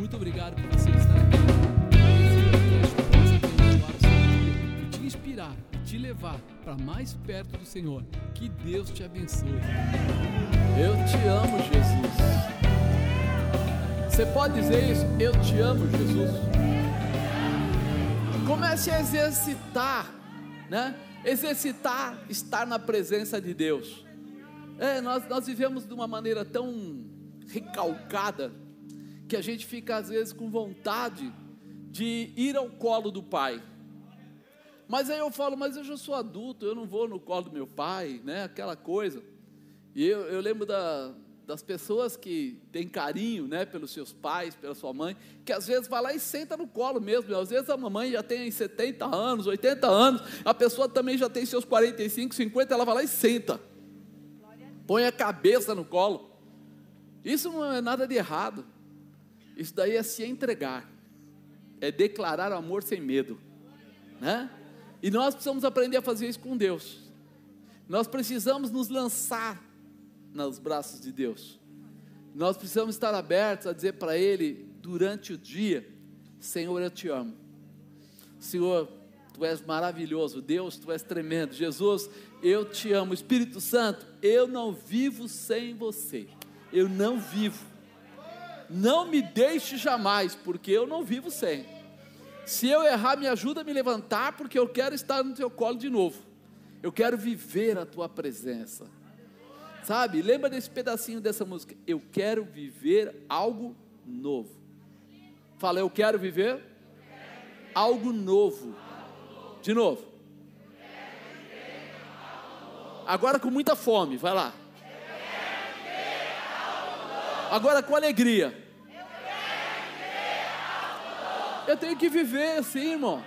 Muito obrigado por você estar aqui. E te inspirar, e te levar para mais perto do Senhor. Que Deus te abençoe. Eu te amo, Jesus. Você pode dizer isso? Eu te amo, Jesus. Comece a exercitar, né? Exercitar estar na presença de Deus. É, nós, nós vivemos de uma maneira tão recalcada que a gente fica às vezes com vontade de ir ao colo do pai. Mas aí eu falo, mas eu já sou adulto, eu não vou no colo do meu pai, né? Aquela coisa. E eu, eu lembro da, das pessoas que têm carinho, né, pelos seus pais, pela sua mãe, que às vezes vai lá e senta no colo mesmo. Às vezes a mamãe já tem 70 anos, 80 anos, a pessoa também já tem seus 45, 50, ela vai lá e senta. Põe a cabeça no colo. Isso não é nada de errado. Isso daí é se entregar. É declarar amor sem medo, né? E nós precisamos aprender a fazer isso com Deus. Nós precisamos nos lançar nos braços de Deus. Nós precisamos estar abertos a dizer para Ele durante o dia: Senhor, eu te amo. Senhor, Tu és maravilhoso. Deus, Tu és tremendo. Jesus, eu te amo. Espírito Santo, eu não vivo sem você. Eu não vivo. Não me deixe jamais, porque eu não vivo sem. Se eu errar, me ajuda a me levantar, porque eu quero estar no teu colo de novo. Eu quero viver a tua presença. Sabe? Lembra desse pedacinho dessa música? Eu quero viver algo novo. Fala, eu quero viver algo novo. De novo. Agora com muita fome, vai lá. Agora com alegria. Eu tenho que viver assim, irmão.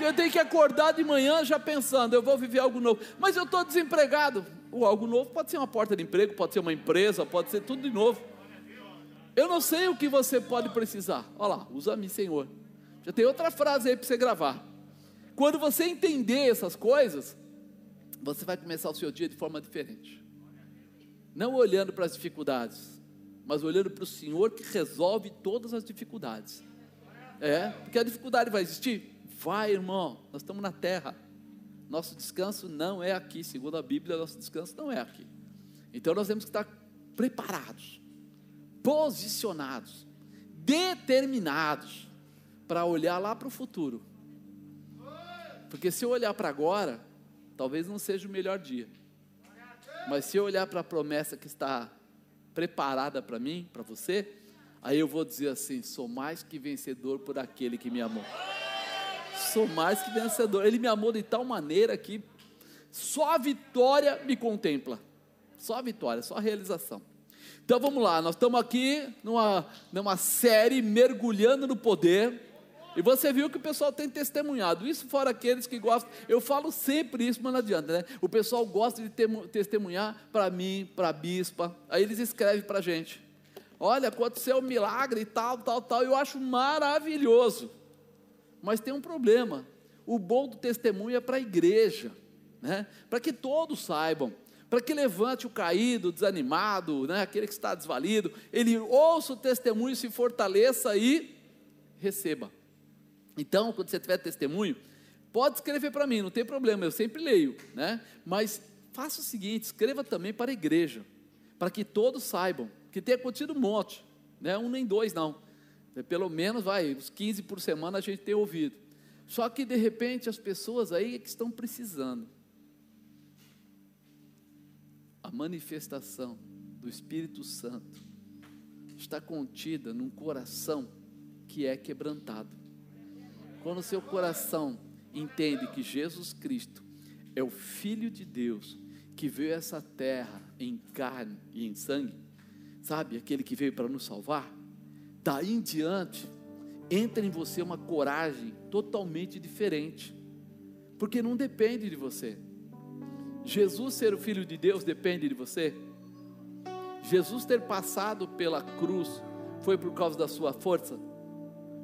Eu tenho que acordar de manhã já pensando, eu vou viver algo novo. Mas eu estou desempregado. O algo novo pode ser uma porta de emprego, pode ser uma empresa, pode ser tudo de novo. Eu não sei o que você pode precisar. Olha lá, usa-me, Senhor. Já tem outra frase aí para você gravar. Quando você entender essas coisas, você vai começar o seu dia de forma diferente. Não olhando para as dificuldades, mas olhando para o Senhor que resolve todas as dificuldades. É, porque a dificuldade vai existir? Vai, irmão, nós estamos na terra. Nosso descanso não é aqui, segundo a Bíblia, nosso descanso não é aqui. Então nós temos que estar preparados, posicionados, determinados para olhar lá para o futuro. Porque se eu olhar para agora, talvez não seja o melhor dia. Mas se eu olhar para a promessa que está preparada para mim, para você, aí eu vou dizer assim: sou mais que vencedor por aquele que me amou sou mais que vencedor. Ele me amou de tal maneira que só a vitória me contempla. Só a vitória, só a realização. Então vamos lá, nós estamos aqui numa, numa série mergulhando no poder. E você viu que o pessoal tem testemunhado. Isso fora aqueles que gostam. Eu falo sempre isso, mas não adianta, né? O pessoal gosta de testemunhar para mim, para a bispa. Aí eles escrevem para a gente. Olha, aconteceu um milagre e tal, tal, tal. Eu acho maravilhoso. Mas tem um problema. O bom do testemunho é para a igreja, né? para que todos saibam, para que levante o caído, desanimado, né? aquele que está desvalido, ele ouça o testemunho, se fortaleça e receba. Então, quando você tiver testemunho, pode escrever para mim, não tem problema, eu sempre leio, né? mas faça o seguinte: escreva também para a igreja, para que todos saibam, que tenha acontecido um monte, né? um nem dois não, é, pelo menos, vai, uns 15 por semana a gente tem ouvido. Só que de repente as pessoas aí é que estão precisando. A manifestação do Espírito Santo está contida num coração que é quebrantado. Quando o seu coração entende que Jesus Cristo é o Filho de Deus, que veio a essa terra em carne e em sangue, sabe, aquele que veio para nos salvar, daí em diante, entra em você uma coragem totalmente diferente, porque não depende de você. Jesus ser o Filho de Deus depende de você. Jesus ter passado pela cruz foi por causa da sua força,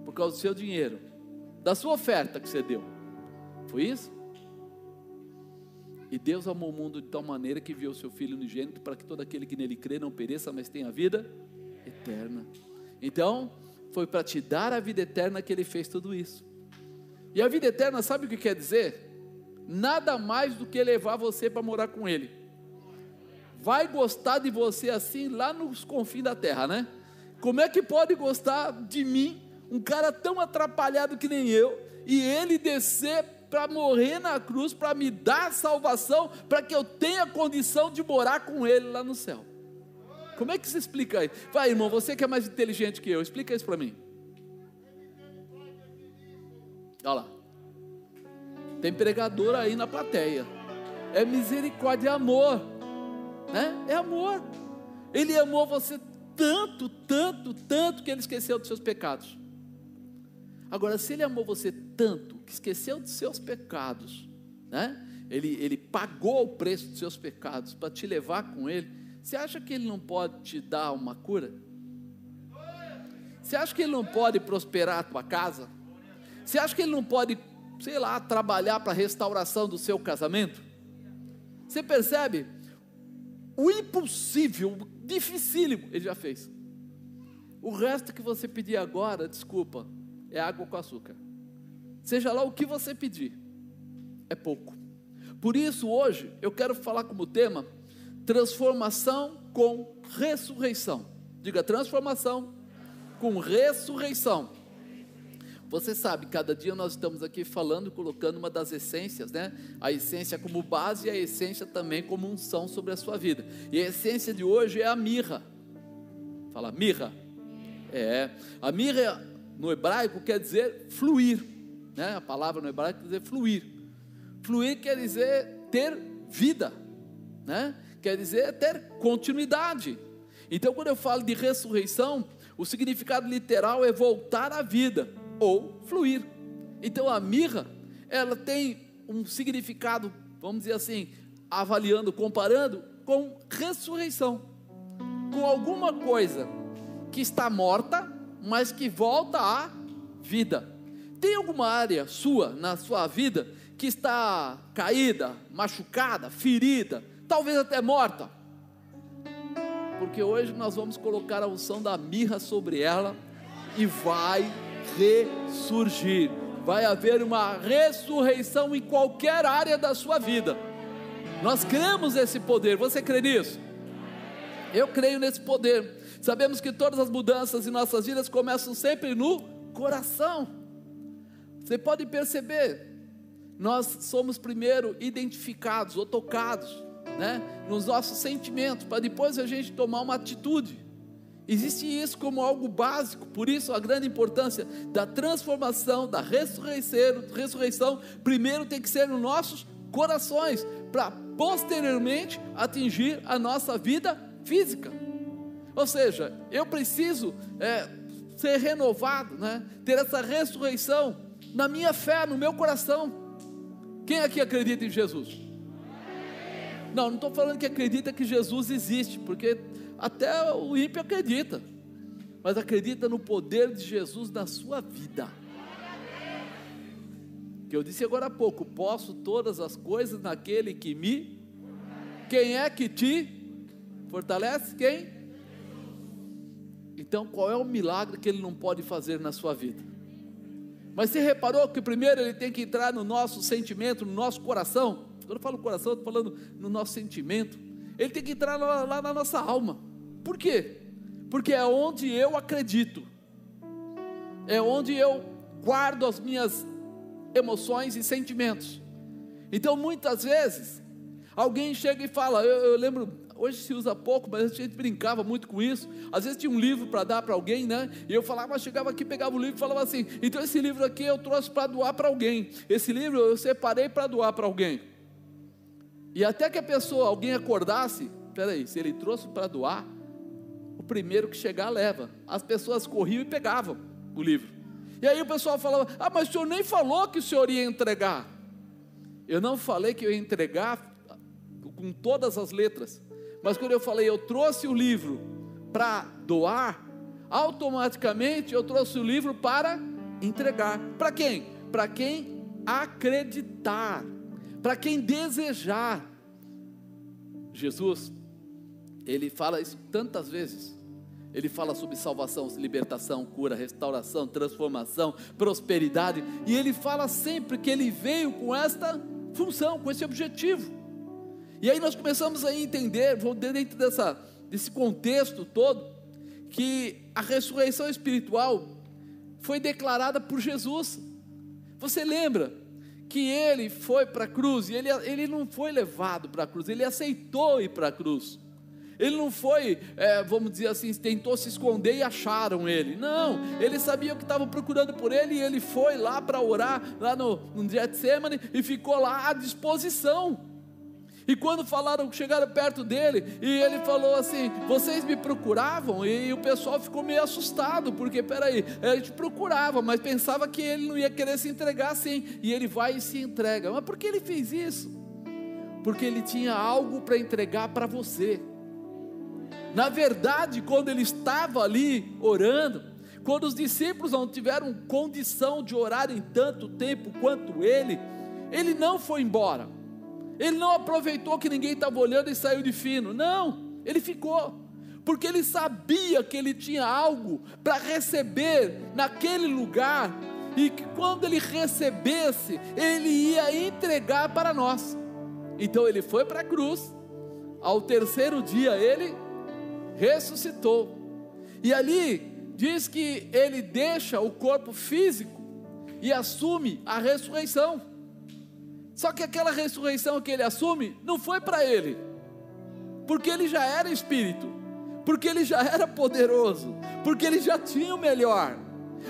por causa do seu dinheiro, da sua oferta que você deu. Foi isso? E Deus amou o mundo de tal maneira que enviou o seu Filho unigênito para que todo aquele que nele crê não pereça, mas tenha vida eterna. Então, foi para te dar a vida eterna que ele fez tudo isso. E a vida eterna, sabe o que quer dizer? Nada mais do que levar você para morar com ele. Vai gostar de você assim lá nos confins da terra, né? Como é que pode gostar de mim, um cara tão atrapalhado que nem eu, e ele descer para morrer na cruz, para me dar salvação, para que eu tenha condição de morar com ele lá no céu? Como é que se explica isso? Vai, irmão, você que é mais inteligente que eu, explica isso para mim. Olha lá. Tem pregador aí na plateia. É misericórdia, é amor. Né? É amor. Ele amou você tanto, tanto, tanto que ele esqueceu dos seus pecados. Agora, se ele amou você tanto que esqueceu dos seus pecados, né? Ele, ele pagou o preço dos seus pecados para te levar com ele. Você acha que ele não pode te dar uma cura? Você acha que ele não pode prosperar a tua casa? Você acha que ele não pode, sei lá, trabalhar para a restauração do seu casamento? Você percebe? O impossível, o dificílimo, ele já fez. O resto que você pedir agora, desculpa, é água com açúcar. Seja lá o que você pedir, é pouco. Por isso, hoje, eu quero falar como tema transformação com ressurreição. Diga transformação com ressurreição. Você sabe, cada dia nós estamos aqui falando, colocando uma das essências, né? A essência como base e a essência também como unção sobre a sua vida. E a essência de hoje é a mirra. Fala, mirra. É. A mirra no hebraico quer dizer fluir, né? A palavra no hebraico quer dizer fluir. Fluir quer dizer ter vida, né? Quer dizer ter continuidade. Então, quando eu falo de ressurreição, o significado literal é voltar à vida ou fluir. Então a mirra, ela tem um significado, vamos dizer assim, avaliando, comparando com ressurreição, com alguma coisa que está morta, mas que volta à vida. Tem alguma área sua, na sua vida, que está caída, machucada, ferida, talvez até morta? Porque hoje nós vamos colocar a unção da mirra sobre ela e vai ressurgir. Vai haver uma ressurreição em qualquer área da sua vida. Nós cremos nesse poder. Você crê nisso? Eu creio nesse poder. Sabemos que todas as mudanças em nossas vidas começam sempre no coração. Você pode perceber, nós somos primeiro identificados ou tocados, né, nos nossos sentimentos, para depois a gente tomar uma atitude. Existe isso como algo básico, por isso a grande importância da transformação, da ressurreição, ressurreição primeiro tem que ser nos nossos corações, para posteriormente atingir a nossa vida física. Ou seja, eu preciso é, ser renovado, né? ter essa ressurreição na minha fé, no meu coração. Quem aqui acredita em Jesus? Não, não estou falando que acredita que Jesus existe, porque até o ímpio acredita, mas acredita no poder de Jesus na sua vida. Que eu disse agora há pouco: posso todas as coisas naquele que me. Quem é que te fortalece? Quem? Então, qual é o milagre que ele não pode fazer na sua vida? Mas você reparou que primeiro ele tem que entrar no nosso sentimento, no nosso coração? Quando eu falo coração, eu estou falando no nosso sentimento. Ele tem que entrar lá, lá na nossa alma. Por quê? Porque é onde eu acredito, é onde eu guardo as minhas emoções e sentimentos. Então, muitas vezes, alguém chega e fala, eu, eu lembro, hoje se usa pouco, mas a gente brincava muito com isso. Às vezes tinha um livro para dar para alguém, né? E eu falava, chegava aqui, pegava o livro e falava assim: então esse livro aqui eu trouxe para doar para alguém. Esse livro eu separei para doar para alguém. E até que a pessoa, alguém acordasse, peraí, se ele trouxe para doar, o primeiro que chegar leva. As pessoas corriam e pegavam o livro. E aí o pessoal falava: Ah, mas o senhor nem falou que o senhor ia entregar. Eu não falei que eu ia entregar com todas as letras, mas quando eu falei eu trouxe o livro para doar, automaticamente eu trouxe o livro para entregar. Para quem? Para quem acreditar, para quem desejar. Jesus ele fala isso tantas vezes. Ele fala sobre salvação, libertação, cura, restauração, transformação, prosperidade. E ele fala sempre que ele veio com esta função, com esse objetivo. E aí nós começamos a entender, dentro dessa, desse contexto todo, que a ressurreição espiritual foi declarada por Jesus. Você lembra que ele foi para a cruz e ele, ele não foi levado para a cruz, ele aceitou ir para a cruz. Ele não foi, é, vamos dizer assim, tentou se esconder e acharam ele. Não, ele sabia que estavam procurando por ele e ele foi lá para orar, lá no, no Getsemane, e ficou lá à disposição. E quando falaram, chegaram perto dele, e ele falou assim: Vocês me procuravam? E o pessoal ficou meio assustado, porque peraí, a gente procurava, mas pensava que ele não ia querer se entregar assim. E ele vai e se entrega. Mas por que ele fez isso? Porque ele tinha algo para entregar para você. Na verdade, quando ele estava ali orando, quando os discípulos não tiveram condição de orar em tanto tempo quanto ele, ele não foi embora. Ele não aproveitou que ninguém estava olhando e saiu de fino. Não, ele ficou. Porque ele sabia que ele tinha algo para receber naquele lugar e que quando ele recebesse, ele ia entregar para nós. Então ele foi para a cruz. Ao terceiro dia ele ressuscitou. E ali diz que ele deixa o corpo físico e assume a ressurreição. Só que aquela ressurreição que ele assume não foi para ele, porque ele já era espírito, porque ele já era poderoso, porque ele já tinha o melhor.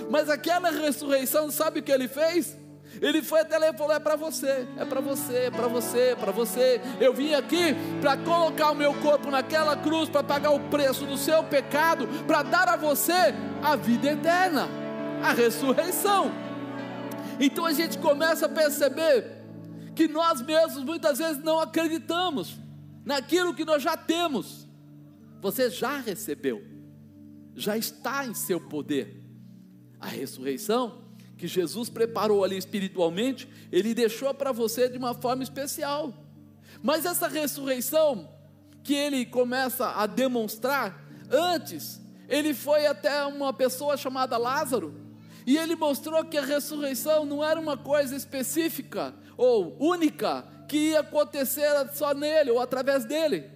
Mas aquela ressurreição, sabe o que ele fez? Ele foi até lá e falou: É para você, é para você, é para você, é para você. Eu vim aqui para colocar o meu corpo naquela cruz, para pagar o preço do seu pecado, para dar a você a vida eterna, a ressurreição. Então a gente começa a perceber que nós mesmos muitas vezes não acreditamos naquilo que nós já temos. Você já recebeu, já está em seu poder. A ressurreição que Jesus preparou ali espiritualmente, Ele deixou para você de uma forma especial. Mas essa ressurreição que Ele começa a demonstrar, antes, Ele foi até uma pessoa chamada Lázaro, e Ele mostrou que a ressurreição não era uma coisa específica ou única que ia acontecer só nele ou através dele.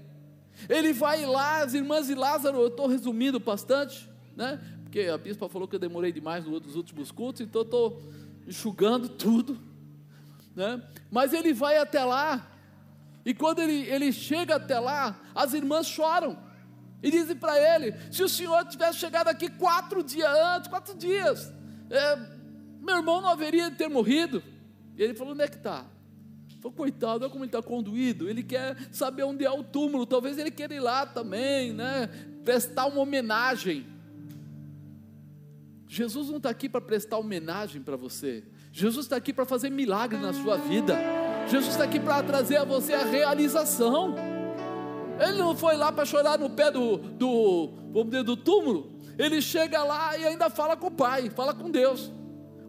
Ele vai lá, as irmãs de Lázaro, eu estou resumindo bastante, né? porque a bispa falou que eu demorei demais nos últimos cultos, então eu estou enxugando tudo. Né? Mas ele vai até lá, e quando ele, ele chega até lá, as irmãs choram. E dizem para ele: se o senhor tivesse chegado aqui quatro dias antes, quatro dias, é, meu irmão não haveria de ter morrido. E ele falou: onde é que está? Falou, coitado, olha como ele está conduído. Ele quer saber onde é o túmulo. Talvez ele queira ir lá também, né? Prestar uma homenagem. Jesus não está aqui para prestar homenagem para você. Jesus está aqui para fazer milagre na sua vida. Jesus está aqui para trazer a você a realização. Ele não foi lá para chorar no pé do, do, vamos dizer, do túmulo. Ele chega lá e ainda fala com o Pai, fala com Deus.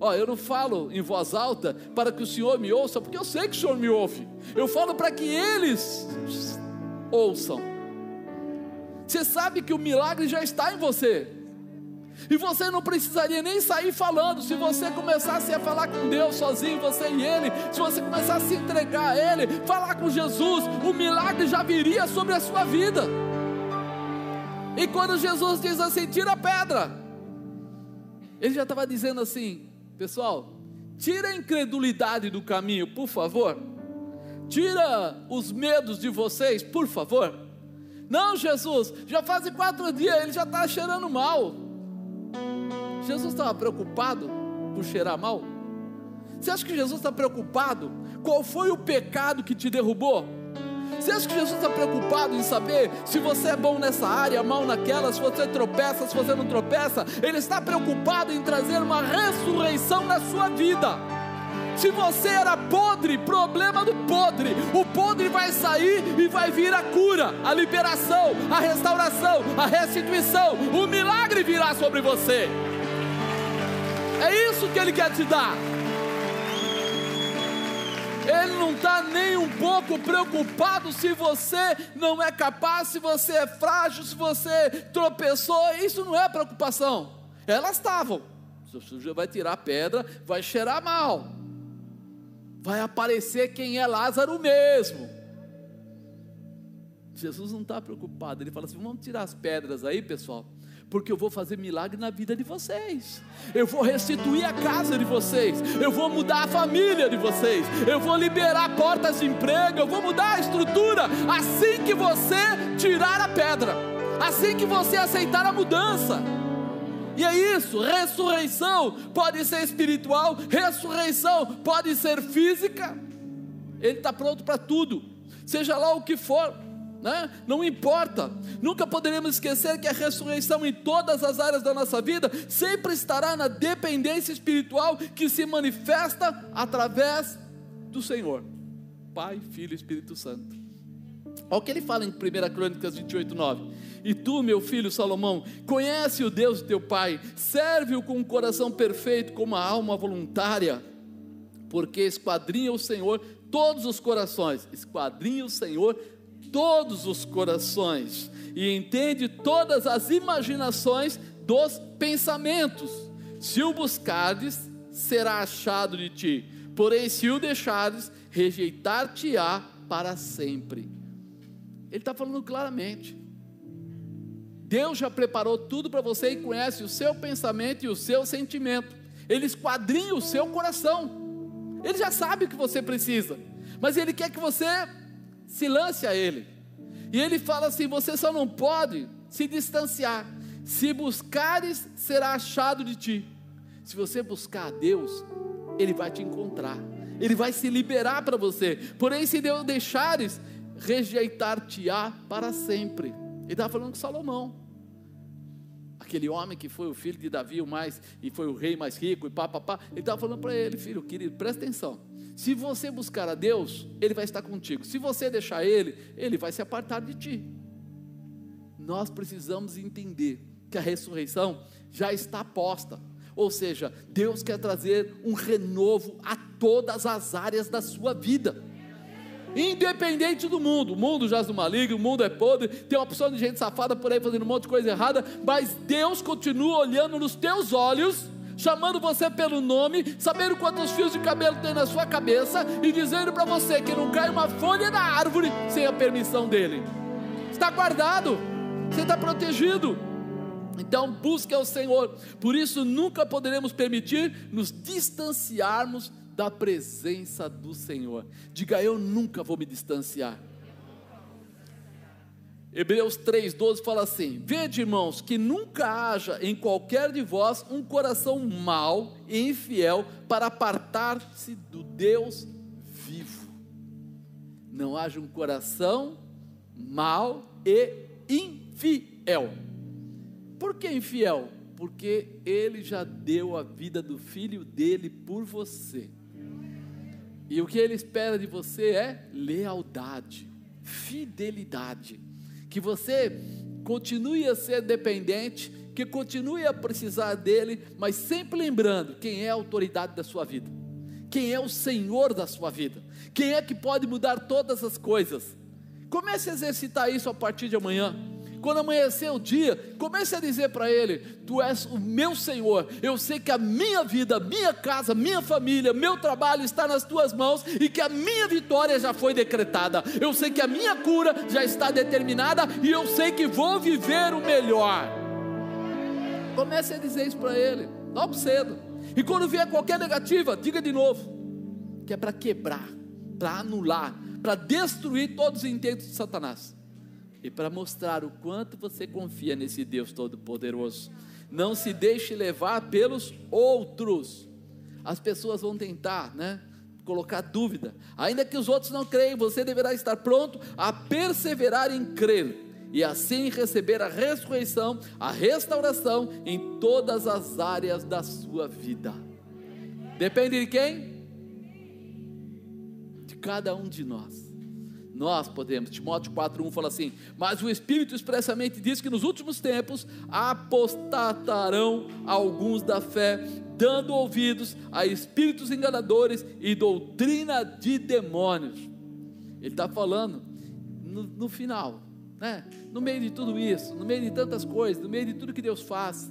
Ó, eu não falo em voz alta para que o Senhor me ouça, porque eu sei que o Senhor me ouve. Eu falo para que eles ouçam. Você sabe que o milagre já está em você. E você não precisaria nem sair falando. Se você começasse a falar com Deus sozinho, você e Ele, se você começasse a se entregar a Ele, falar com Jesus, o milagre já viria sobre a sua vida. E quando Jesus diz assim: tira a pedra, ele já estava dizendo assim: pessoal, tira a incredulidade do caminho, por favor. Tira os medos de vocês, por favor. Não, Jesus, já fazem quatro dias, ele já está cheirando mal. Jesus estava preocupado por cheirar mal? Você acha que Jesus está preocupado? Qual foi o pecado que te derrubou? Você acha que Jesus está preocupado em saber se você é bom nessa área, mal naquela, se você tropeça, se você não tropeça? Ele está preocupado em trazer uma ressurreição na sua vida. Se você era podre, problema do podre, o podre vai sair e vai vir a cura, a liberação, a restauração, a restituição, o milagre virá sobre você. É isso que Ele quer te dar. Ele não está nem um pouco preocupado se você não é capaz, se você é frágil, se você tropeçou. Isso não é preocupação. Elas estavam. O sujo vai tirar a pedra, vai cheirar mal. Vai aparecer quem é Lázaro mesmo. Jesus não está preocupado. Ele fala assim: vamos tirar as pedras aí, pessoal porque eu vou fazer milagre na vida de vocês. Eu vou restituir a casa de vocês. Eu vou mudar a família de vocês. Eu vou liberar portas de emprego. Eu vou mudar a estrutura. Assim que você tirar a pedra. Assim que você aceitar a mudança. E é isso, ressurreição pode ser espiritual, ressurreição pode ser física. Ele está pronto para tudo, seja lá o que for né? não importa. Nunca poderemos esquecer que a ressurreição em todas as áreas da nossa vida sempre estará na dependência espiritual que se manifesta através do Senhor, Pai, Filho e Espírito Santo. Olha o que ele fala em 1 Crônicas 28, 9. E tu, meu filho Salomão, conhece o Deus teu pai, serve-o com um coração perfeito, com uma alma voluntária, porque esquadrinha o Senhor todos os corações, esquadrinha o Senhor todos os corações e entende todas as imaginações dos pensamentos. Se o buscardes, será achado de ti, porém, se o deixares, rejeitar-te-á para sempre. Ele está falando claramente. Deus já preparou tudo para você e conhece o seu pensamento e o seu sentimento. Ele esquadrinha o seu coração. Ele já sabe o que você precisa, mas Ele quer que você se lance a Ele. E Ele fala assim: você só não pode se distanciar. Se buscares, será achado de ti. Se você buscar a Deus, Ele vai te encontrar. Ele vai se liberar para você. Porém, se Deus deixares, rejeitar-te-á para sempre. Ele estava falando com Salomão. Aquele homem que foi o filho de Davi, o mais, e foi o rei mais rico, e pá, pá, pá. Ele estava falando para ele, filho querido, presta atenção. Se você buscar a Deus, Ele vai estar contigo. Se você deixar Ele, Ele vai se apartar de ti. Nós precisamos entender que a ressurreição já está posta. Ou seja, Deus quer trazer um renovo a todas as áreas da sua vida. Independente do mundo, o mundo jaz no maligno, o mundo é podre, tem uma opção de gente safada por aí fazendo um monte de coisa errada, mas Deus continua olhando nos teus olhos chamando você pelo nome, sabendo quantos fios de cabelo tem na sua cabeça e dizendo para você que não cai uma folha da árvore sem a permissão dele. Está guardado, você está protegido. Então busque ao Senhor. Por isso nunca poderemos permitir nos distanciarmos da presença do Senhor. Diga eu nunca vou me distanciar. Hebreus 3,12 fala assim: Vede, irmãos, que nunca haja em qualquer de vós um coração mau e infiel para apartar-se do Deus vivo. Não haja um coração mau e infiel. Por que infiel? Porque ele já deu a vida do filho dele por você. E o que ele espera de você é lealdade, fidelidade que você continue a ser dependente, que continue a precisar dele, mas sempre lembrando quem é a autoridade da sua vida, quem é o Senhor da sua vida, quem é que pode mudar todas as coisas. Comece a exercitar isso a partir de amanhã. Quando amanhecer o dia, comece a dizer para Ele: Tu és o meu Senhor. Eu sei que a minha vida, minha casa, minha família, meu trabalho está nas tuas mãos e que a minha vitória já foi decretada. Eu sei que a minha cura já está determinada e eu sei que vou viver o melhor. Comece a dizer isso para Ele, logo cedo. E quando vier qualquer negativa, diga de novo: que é para quebrar, para anular, para destruir todos os intentos de Satanás e para mostrar o quanto você confia nesse Deus Todo-Poderoso. Não se deixe levar pelos outros. As pessoas vão tentar, né? Colocar dúvida. Ainda que os outros não creem, você deverá estar pronto a perseverar em crer e assim receber a ressurreição, a restauração em todas as áreas da sua vida. Depende de quem? De cada um de nós. Nós podemos. Timóteo 4:1 fala assim: "Mas o Espírito expressamente diz que nos últimos tempos apostatarão alguns da fé, dando ouvidos a espíritos enganadores e doutrina de demônios." Ele está falando no, no final, né? No meio de tudo isso, no meio de tantas coisas, no meio de tudo que Deus faz,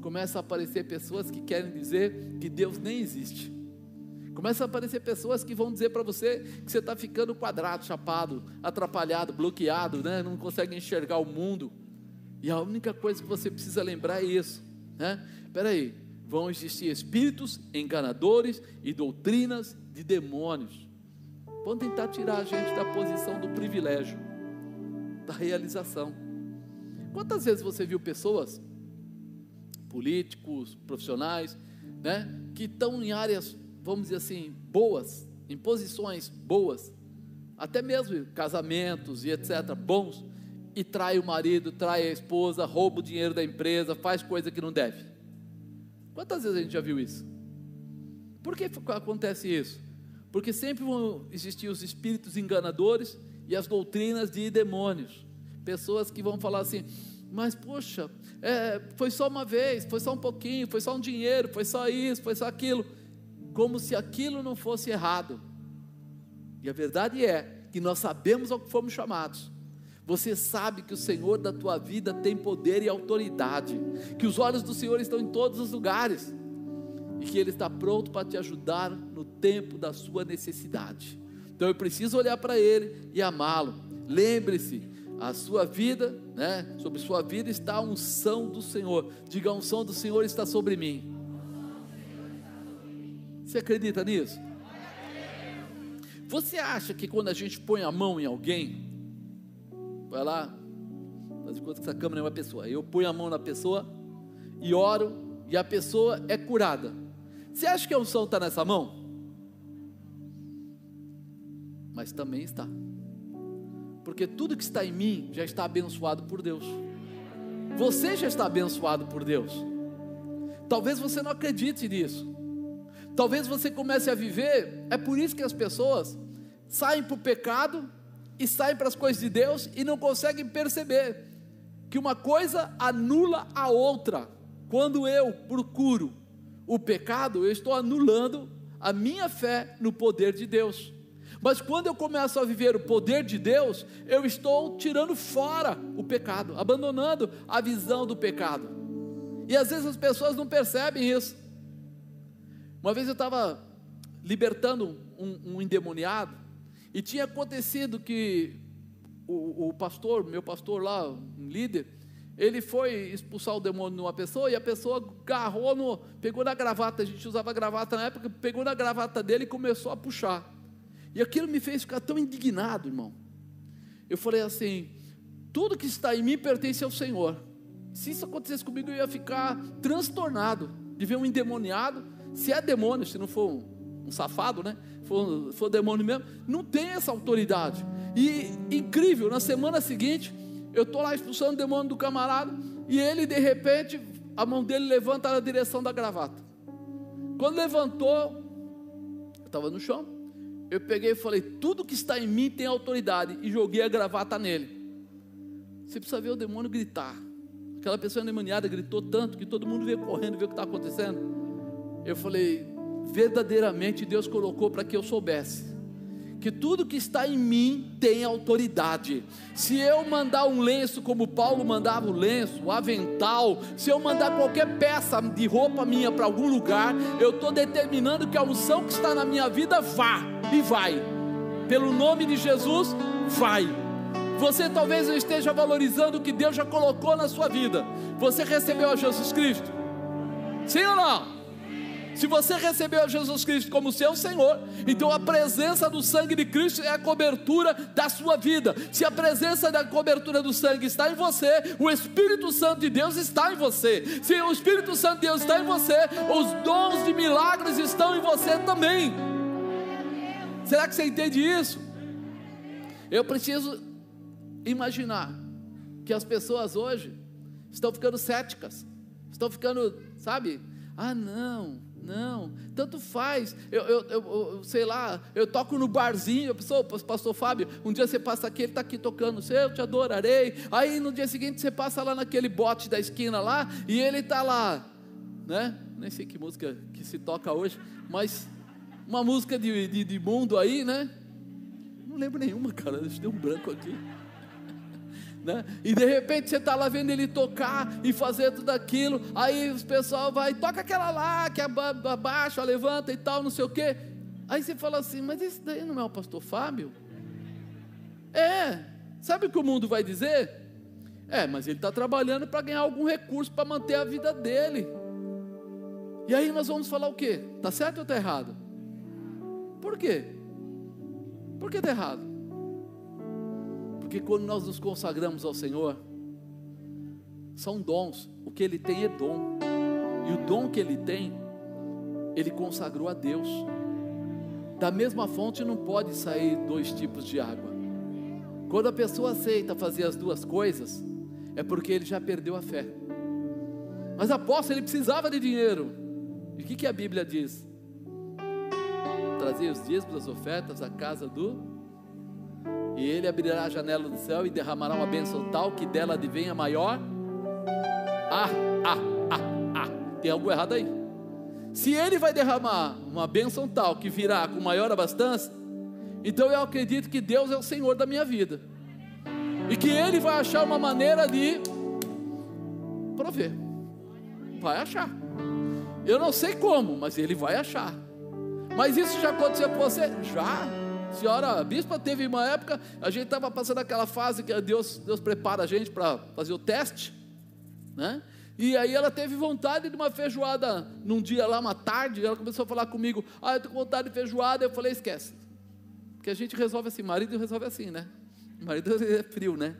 começa a aparecer pessoas que querem dizer que Deus nem existe. Começa a aparecer pessoas que vão dizer para você que você está ficando quadrado, chapado, atrapalhado, bloqueado, né? não consegue enxergar o mundo. E a única coisa que você precisa lembrar é isso. Né? Aí, vão existir espíritos enganadores e doutrinas de demônios. Vão tentar tirar a gente da posição do privilégio, da realização. Quantas vezes você viu pessoas, políticos, profissionais, né, que estão em áreas vamos dizer assim, boas, em posições boas, até mesmo casamentos e etc., bons, e trai o marido, trai a esposa, rouba o dinheiro da empresa, faz coisa que não deve. Quantas vezes a gente já viu isso? Por que acontece isso? Porque sempre vão existir os espíritos enganadores e as doutrinas de demônios. Pessoas que vão falar assim, mas poxa, é, foi só uma vez, foi só um pouquinho, foi só um dinheiro, foi só isso, foi só aquilo como se aquilo não fosse errado. E a verdade é que nós sabemos ao que fomos chamados. Você sabe que o Senhor da tua vida tem poder e autoridade, que os olhos do Senhor estão em todos os lugares e que Ele está pronto para te ajudar no tempo da sua necessidade. Então eu preciso olhar para Ele e amá-lo. Lembre-se, a sua vida, né, sobre sua vida está a unção do Senhor. Diga: a unção do Senhor está sobre mim. Você acredita nisso? Você acha que quando a gente põe a mão em alguém, vai lá, faz de conta que essa câmera é uma pessoa, eu ponho a mão na pessoa e oro e a pessoa é curada. Você acha que a unção está nessa mão? Mas também está, porque tudo que está em mim já está abençoado por Deus. Você já está abençoado por Deus. Talvez você não acredite nisso. Talvez você comece a viver, é por isso que as pessoas saem para o pecado e saem para as coisas de Deus e não conseguem perceber que uma coisa anula a outra. Quando eu procuro o pecado, eu estou anulando a minha fé no poder de Deus. Mas quando eu começo a viver o poder de Deus, eu estou tirando fora o pecado, abandonando a visão do pecado. E às vezes as pessoas não percebem isso. Uma vez eu estava libertando um, um, endemoniado e tinha acontecido que o, o, pastor, meu pastor lá, um líder, ele foi expulsar o demônio numa pessoa e a pessoa agarrou no, pegou na gravata, a gente usava gravata na época, pegou na gravata dele e começou a puxar. E aquilo me fez ficar tão indignado, irmão. Eu falei assim: tudo que está em mim pertence ao Senhor. Se isso acontecesse comigo, eu ia ficar transtornado de ver um endemoniado se é demônio, se não for um, um safado, né? For, for demônio mesmo, não tem essa autoridade. E incrível, na semana seguinte, eu estou lá expulsando o demônio do camarada, e ele de repente, a mão dele levanta na direção da gravata. Quando levantou, eu estava no chão, eu peguei e falei: tudo que está em mim tem autoridade, e joguei a gravata nele. Você precisa ver o demônio gritar. Aquela pessoa endemoniada gritou tanto que todo mundo veio correndo ver o que está acontecendo eu falei, verdadeiramente Deus colocou para que eu soubesse que tudo que está em mim tem autoridade. Se eu mandar um lenço como Paulo mandava o lenço, o avental, se eu mandar qualquer peça de roupa minha para algum lugar, eu estou determinando que a unção que está na minha vida vá e vai. Pelo nome de Jesus, vai. Você talvez não esteja valorizando o que Deus já colocou na sua vida. Você recebeu a Jesus Cristo? Sim ou não? Se você recebeu Jesus Cristo como seu Senhor, então a presença do sangue de Cristo é a cobertura da sua vida. Se a presença da cobertura do sangue está em você, o Espírito Santo de Deus está em você. Se o Espírito Santo de Deus está em você, os dons de milagres estão em você também. Será que você entende isso? Eu preciso imaginar que as pessoas hoje estão ficando céticas, estão ficando, sabe? Ah, não, Não, tanto faz. Eu, eu, eu, sei lá, eu toco no barzinho. Pessoa, pastor Fábio, um dia você passa aqui, ele está aqui tocando, eu te adorarei. Aí no dia seguinte você passa lá naquele bote da esquina lá e ele está lá, né? Nem sei que música que se toca hoje, mas uma música de, de, de mundo aí, né? Não lembro nenhuma, cara, deixa eu um branco aqui. Né? E de repente você está lá vendo ele tocar e fazer tudo aquilo, aí o pessoal vai, toca aquela lá, que abaixa, levanta e tal, não sei o quê. Aí você fala assim, mas esse daí não é o pastor Fábio? É, sabe o que o mundo vai dizer? É, mas ele está trabalhando para ganhar algum recurso para manter a vida dele. E aí nós vamos falar o quê? Está certo ou está errado? Por quê? Por que está errado? Porque quando nós nos consagramos ao Senhor, são dons. O que Ele tem é dom. E o dom que Ele tem, Ele consagrou a Deus. Da mesma fonte não pode sair dois tipos de água. Quando a pessoa aceita fazer as duas coisas, é porque ele já perdeu a fé. Mas apóstolo, ele precisava de dinheiro. E o que, que a Bíblia diz? Trazer os dízimos, as ofertas à casa do e ele abrirá a janela do céu e derramará uma bênção tal que dela advenha maior. Ah, ah, ah, ah. Tem algo errado aí. Se ele vai derramar uma bênção tal que virá com maior abastança, então eu acredito que Deus é o Senhor da minha vida. E que Ele vai achar uma maneira de prover. Vai achar. Eu não sei como, mas Ele vai achar. Mas isso já aconteceu com você? Já senhora bispa teve uma época, a gente estava passando aquela fase que Deus, Deus prepara a gente para fazer o teste, né? E aí ela teve vontade de uma feijoada num dia lá, uma tarde, ela começou a falar comigo, ah, eu estou com vontade de feijoada, eu falei, esquece. Porque a gente resolve assim, marido resolve assim, né? marido é frio, né?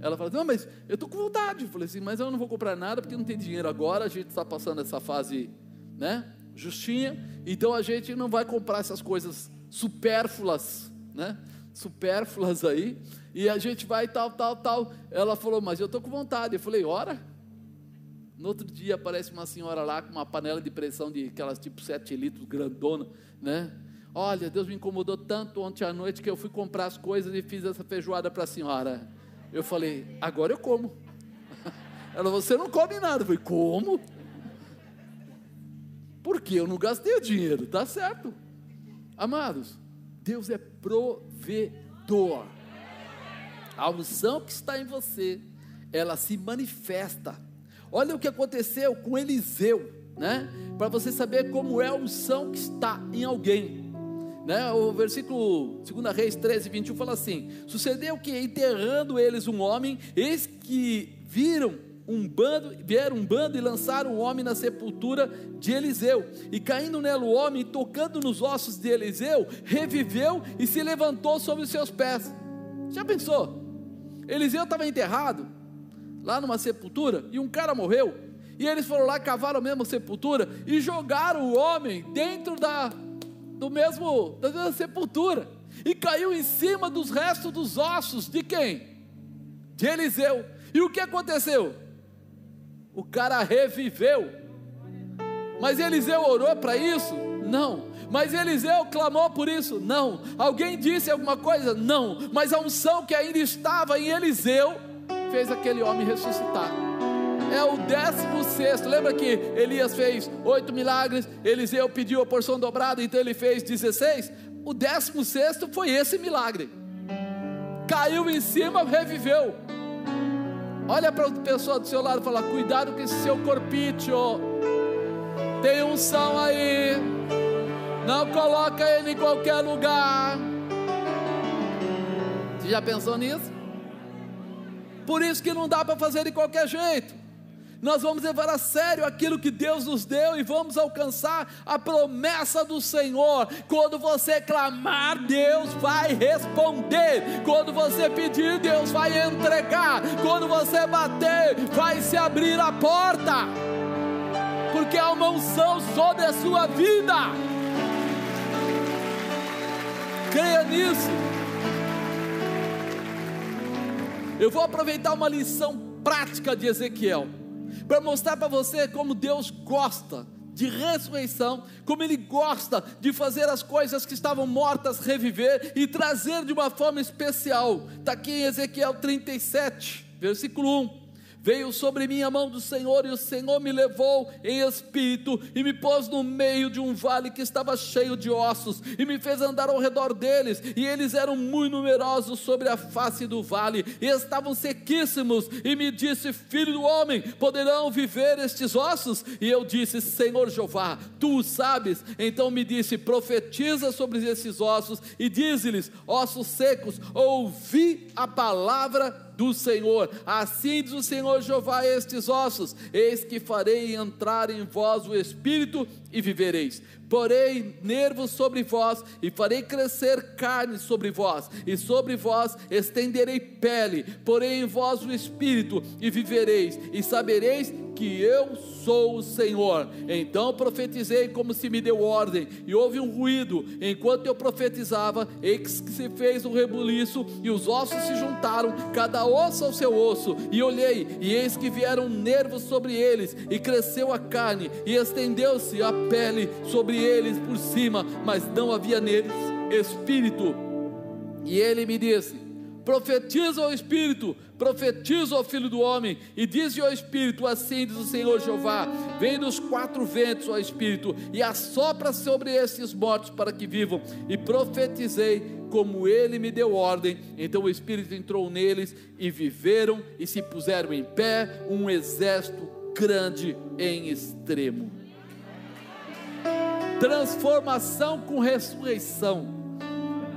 Ela falou, não, mas eu estou com vontade. Eu falei assim, mas eu não vou comprar nada porque não tem dinheiro agora, a gente está passando essa fase, né? Justinha, então a gente não vai comprar essas coisas supérfluas, né? Supérfluas aí, e a gente vai tal, tal, tal. Ela falou, mas eu estou com vontade. Eu falei, ora. No outro dia aparece uma senhora lá com uma panela de pressão de aquelas tipo 7 litros, grandona, né? Olha, Deus me incomodou tanto ontem à noite que eu fui comprar as coisas e fiz essa feijoada para a senhora. Eu falei, agora eu como. Ela, você não come nada. Eu falei, como? Porque eu não gastei o dinheiro, tá certo. Amados, Deus é provedor. A unção que está em você, ela se manifesta. Olha o que aconteceu com Eliseu, né? Para você saber como é a unção que está em alguém. Né? O versículo 2 Reis 13, 21 fala assim: Sucedeu que enterrando eles um homem, eis que viram um bando, vieram um bando e lançaram o homem na sepultura de Eliseu. E caindo nela o homem, tocando nos ossos de Eliseu, reviveu e se levantou sobre os seus pés. Já pensou? Eliseu estava enterrado lá numa sepultura e um cara morreu. E eles foram lá, cavaram a mesma sepultura e jogaram o homem dentro da, do mesmo, da mesma sepultura. E caiu em cima dos restos dos ossos de quem? De Eliseu. E o que aconteceu? O cara reviveu. Mas Eliseu orou para isso? Não. Mas Eliseu clamou por isso? Não. Alguém disse alguma coisa? Não. Mas a unção que ainda estava em Eliseu fez aquele homem ressuscitar. É o décimo sexto. Lembra que Elias fez oito milagres, Eliseu pediu a porção dobrada, então ele fez 16? O décimo sexto foi esse milagre. Caiu em cima, reviveu. Olha para a pessoa do seu lado e fala: cuidado com esse seu corpício. Tem unção aí. Não coloca ele em qualquer lugar. Você já pensou nisso? Por isso que não dá para fazer de qualquer jeito nós vamos levar a sério aquilo que Deus nos deu e vamos alcançar a promessa do Senhor. Quando você clamar, Deus vai responder. Quando você pedir, Deus vai entregar. Quando você bater, vai se abrir a porta. Porque há uma unção sobre a sua vida. Creia nisso. Eu vou aproveitar uma lição prática de Ezequiel para mostrar para você como Deus gosta de ressurreição, como Ele gosta de fazer as coisas que estavam mortas reviver e trazer de uma forma especial. Está aqui em Ezequiel 37, versículo 1. Veio sobre mim a mão do Senhor, e o Senhor me levou em espírito e me pôs no meio de um vale que estava cheio de ossos, e me fez andar ao redor deles, e eles eram muito numerosos sobre a face do vale, e estavam sequíssimos. E me disse: Filho do homem, poderão viver estes ossos? E eu disse: Senhor Jeová, tu o sabes. Então me disse: Profetiza sobre esses ossos, e diz-lhes: Ossos secos, ouvi a palavra do Senhor. Assim diz o Senhor Jeová estes ossos: Eis que farei entrar em vós o espírito e vivereis. Porei nervos sobre vós e farei crescer carne sobre vós, e sobre vós estenderei pele. Porei em vós o espírito e vivereis, e sabereis que eu sou o Senhor. Então profetizei como se me deu ordem, e houve um ruído. Enquanto eu profetizava, eis que se fez um rebuliço, e os ossos se juntaram, cada osso ao seu osso. E olhei, e eis que vieram nervos sobre eles, e cresceu a carne, e estendeu-se a pele sobre eles por cima, mas não havia neles espírito. E ele me disse: profetiza ao Espírito, profetiza ao Filho do Homem, e diz ao Espírito: Assim diz o Senhor Jeová: Vem dos quatro ventos, ó Espírito, e assopra sobre esses mortos para que vivam. E profetizei como ele me deu ordem. Então o Espírito entrou neles e viveram e se puseram em pé, um exército grande em extremo. Transformação com ressurreição.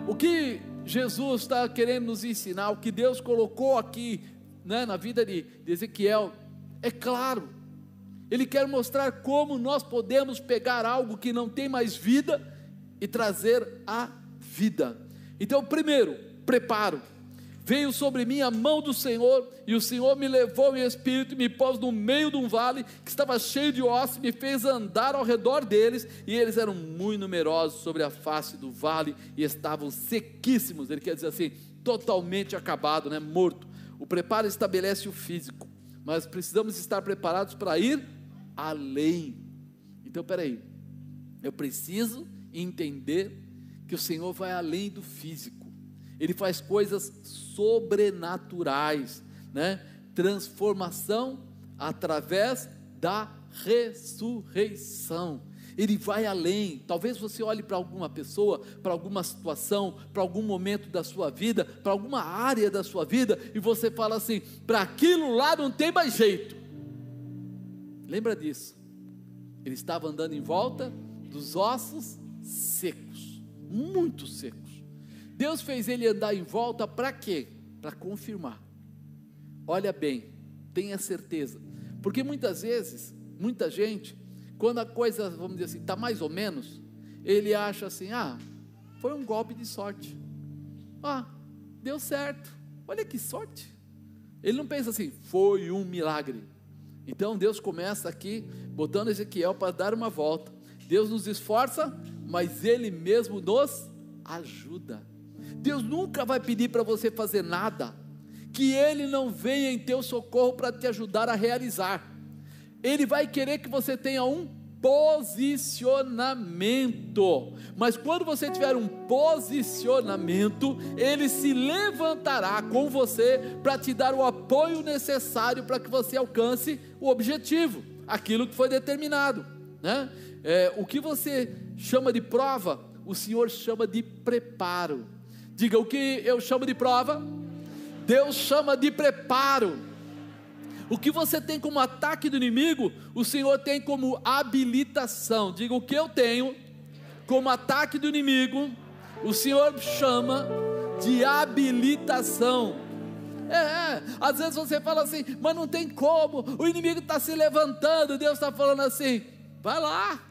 O que Jesus está querendo nos ensinar, o que Deus colocou aqui né, na vida de, de Ezequiel, é claro, Ele quer mostrar como nós podemos pegar algo que não tem mais vida e trazer a vida. Então, primeiro, preparo. Veio sobre mim a mão do Senhor, e o Senhor me levou em espírito e me pôs no meio de um vale que estava cheio de ossos, e me fez andar ao redor deles, e eles eram muito numerosos sobre a face do vale e estavam sequíssimos. Ele quer dizer assim, totalmente acabado, né, morto. O preparo estabelece o físico, mas precisamos estar preparados para ir além. Então, peraí, eu preciso entender que o Senhor vai além do físico. Ele faz coisas sobrenaturais, né? Transformação através da ressurreição. Ele vai além. Talvez você olhe para alguma pessoa, para alguma situação, para algum momento da sua vida, para alguma área da sua vida, e você fala assim: para aquilo lá não tem mais jeito. Lembra disso? Ele estava andando em volta dos ossos secos, muito secos. Deus fez ele andar em volta para quê? Para confirmar. Olha bem, tenha certeza. Porque muitas vezes, muita gente, quando a coisa, vamos dizer assim, está mais ou menos, ele acha assim: ah, foi um golpe de sorte. Ah, deu certo. Olha que sorte. Ele não pensa assim, foi um milagre. Então Deus começa aqui, botando Ezequiel para dar uma volta. Deus nos esforça, mas Ele mesmo nos ajuda. Deus nunca vai pedir para você fazer nada que Ele não venha em teu socorro para te ajudar a realizar. Ele vai querer que você tenha um posicionamento. Mas quando você tiver um posicionamento, ele se levantará com você para te dar o apoio necessário para que você alcance o objetivo, aquilo que foi determinado. Né? É, o que você chama de prova, o Senhor chama de preparo. Diga o que eu chamo de prova, Deus chama de preparo. O que você tem como ataque do inimigo, o Senhor tem como habilitação. Diga o que eu tenho como ataque do inimigo, o Senhor chama de habilitação. É, é, às vezes você fala assim, mas não tem como, o inimigo está se levantando, Deus está falando assim, vai lá,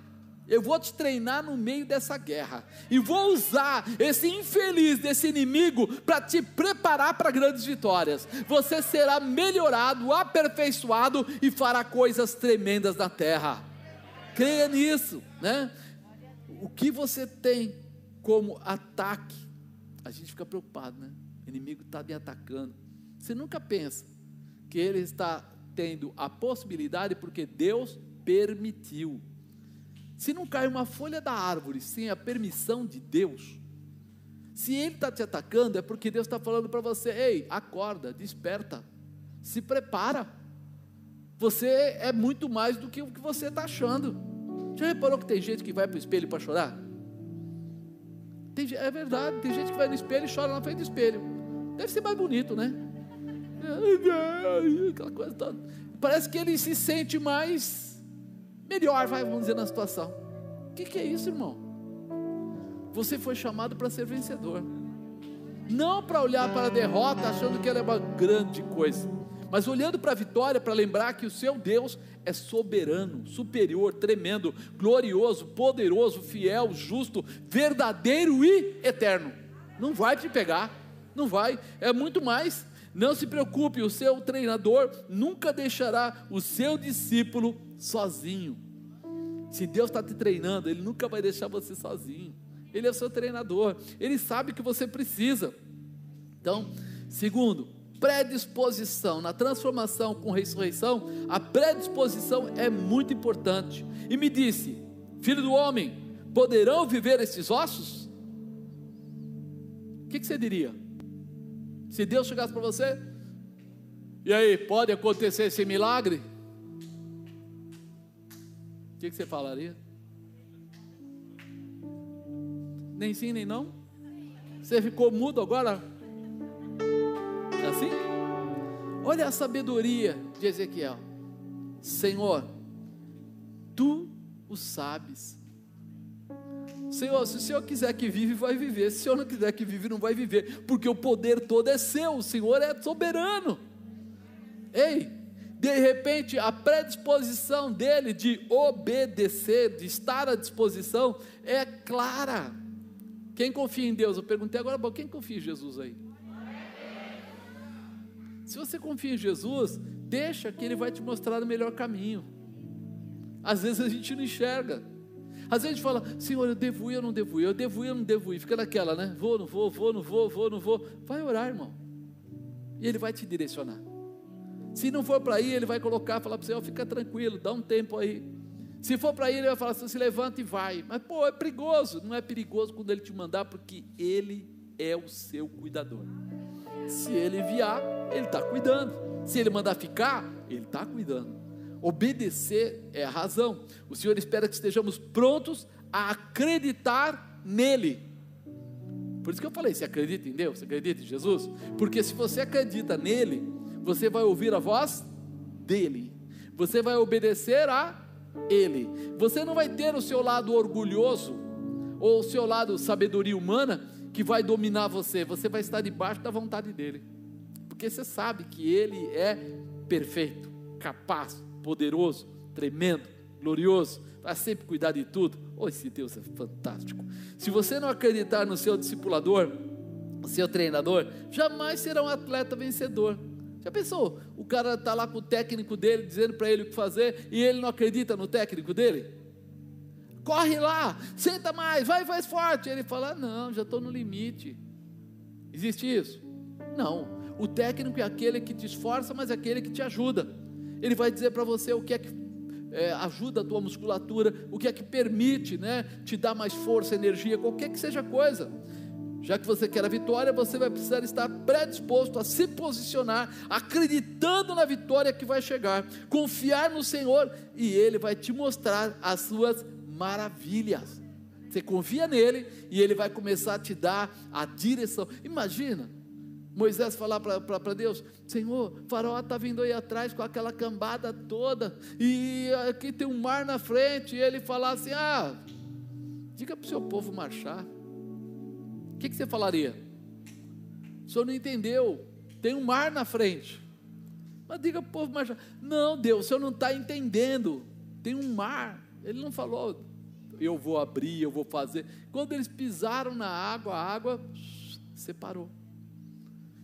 eu vou te treinar no meio dessa guerra. E vou usar esse infeliz desse inimigo para te preparar para grandes vitórias. Você será melhorado, aperfeiçoado e fará coisas tremendas na terra. Creia nisso, né? O que você tem como ataque? A gente fica preocupado, né? O inimigo está me atacando. Você nunca pensa que ele está tendo a possibilidade porque Deus permitiu. Se não cai uma folha da árvore sem a permissão de Deus, se ele está te atacando, é porque Deus está falando para você: ei, acorda, desperta, se prepara. Você é muito mais do que o que você está achando. Já reparou que tem gente que vai para o espelho para chorar? Tem, é verdade, tem gente que vai no espelho e chora na frente do espelho. Deve ser mais bonito, né? Aquela coisa toda. Parece que ele se sente mais melhor, vai, vamos dizer, na situação. O que, que é isso, irmão? Você foi chamado para ser vencedor. Não para olhar para a derrota achando que ela é uma grande coisa, mas olhando para a vitória para lembrar que o seu Deus é soberano, superior, tremendo, glorioso, poderoso, fiel, justo, verdadeiro e eterno. Não vai te pegar, não vai, é muito mais. Não se preocupe, o seu treinador nunca deixará o seu discípulo sozinho. Se Deus está te treinando, Ele nunca vai deixar você sozinho. Ele é o seu treinador, ele sabe que você precisa. Então, segundo, predisposição, na transformação com ressurreição, a predisposição é muito importante. E me disse: Filho do homem, poderão viver esses ossos? O que, que você diria? Se Deus chegasse para você, e aí, pode acontecer esse milagre? O que, que você falaria? Nem sim, nem não? Você ficou mudo agora? É assim? Olha a sabedoria de Ezequiel. Senhor, tu o sabes. Senhor, se o Senhor quiser que vive, vai viver. Se o Senhor não quiser que vive, não vai viver. Porque o poder todo é seu. O Senhor é soberano. Ei, de repente a predisposição dele de obedecer, de estar à disposição, é clara. Quem confia em Deus? Eu perguntei agora, quem confia em Jesus aí? Se você confia em Jesus, deixa que Ele vai te mostrar o melhor caminho. Às vezes a gente não enxerga. Às vezes a gente fala, Senhor, eu devo ir, eu não devo ir, eu devo ir, eu não devo ir. Fica naquela, né? Vou, não vou, vou, não vou, vou, não vou. Vai orar, irmão. E Ele vai te direcionar. Se não for para ir, Ele vai colocar, falar para você, oh, fica tranquilo, dá um tempo aí. Se for para ir, ele vai falar assim: se levanta e vai. Mas, pô, é perigoso. Não é perigoso quando ele te mandar, porque ele é o seu cuidador. Se ele enviar, ele está cuidando. Se ele mandar ficar, ele está cuidando. Obedecer é a razão. O Senhor espera que estejamos prontos a acreditar nele. Por isso que eu falei: você acredita em Deus? Você acredita em Jesus? Porque se você acredita nele, você vai ouvir a voz dele. Você vai obedecer a ele. Você não vai ter o seu lado orgulhoso ou o seu lado sabedoria humana que vai dominar você. Você vai estar debaixo da vontade dele. Porque você sabe que ele é perfeito, capaz, poderoso, tremendo, glorioso, vai sempre cuidar de tudo. Oh, esse Deus é fantástico. Se você não acreditar no seu discipulador, no seu treinador, jamais será um atleta vencedor. Já pensou? O cara está lá com o técnico dele, dizendo para ele o que fazer, e ele não acredita no técnico dele? Corre lá, senta mais, vai mais forte. Ele fala: Não, já estou no limite. Existe isso? Não. O técnico é aquele que te esforça, mas é aquele que te ajuda. Ele vai dizer para você o que é que é, ajuda a tua musculatura, o que é que permite né, te dar mais força, energia, qualquer que seja coisa. Já que você quer a vitória, você vai precisar estar predisposto a se posicionar, acreditando na vitória que vai chegar, confiar no Senhor e Ele vai te mostrar as suas maravilhas. Você confia nele e ele vai começar a te dar a direção. Imagina, Moisés falar para Deus: Senhor, faraó está vindo aí atrás com aquela cambada toda, e aqui tem um mar na frente, e ele falar assim: Ah, diga para o seu povo marchar. O que, que você falaria? O senhor não entendeu, tem um mar na frente. Mas diga povo marchar. Não, Deus, o senhor não está entendendo. Tem um mar. Ele não falou, eu vou abrir, eu vou fazer. Quando eles pisaram na água, a água separou.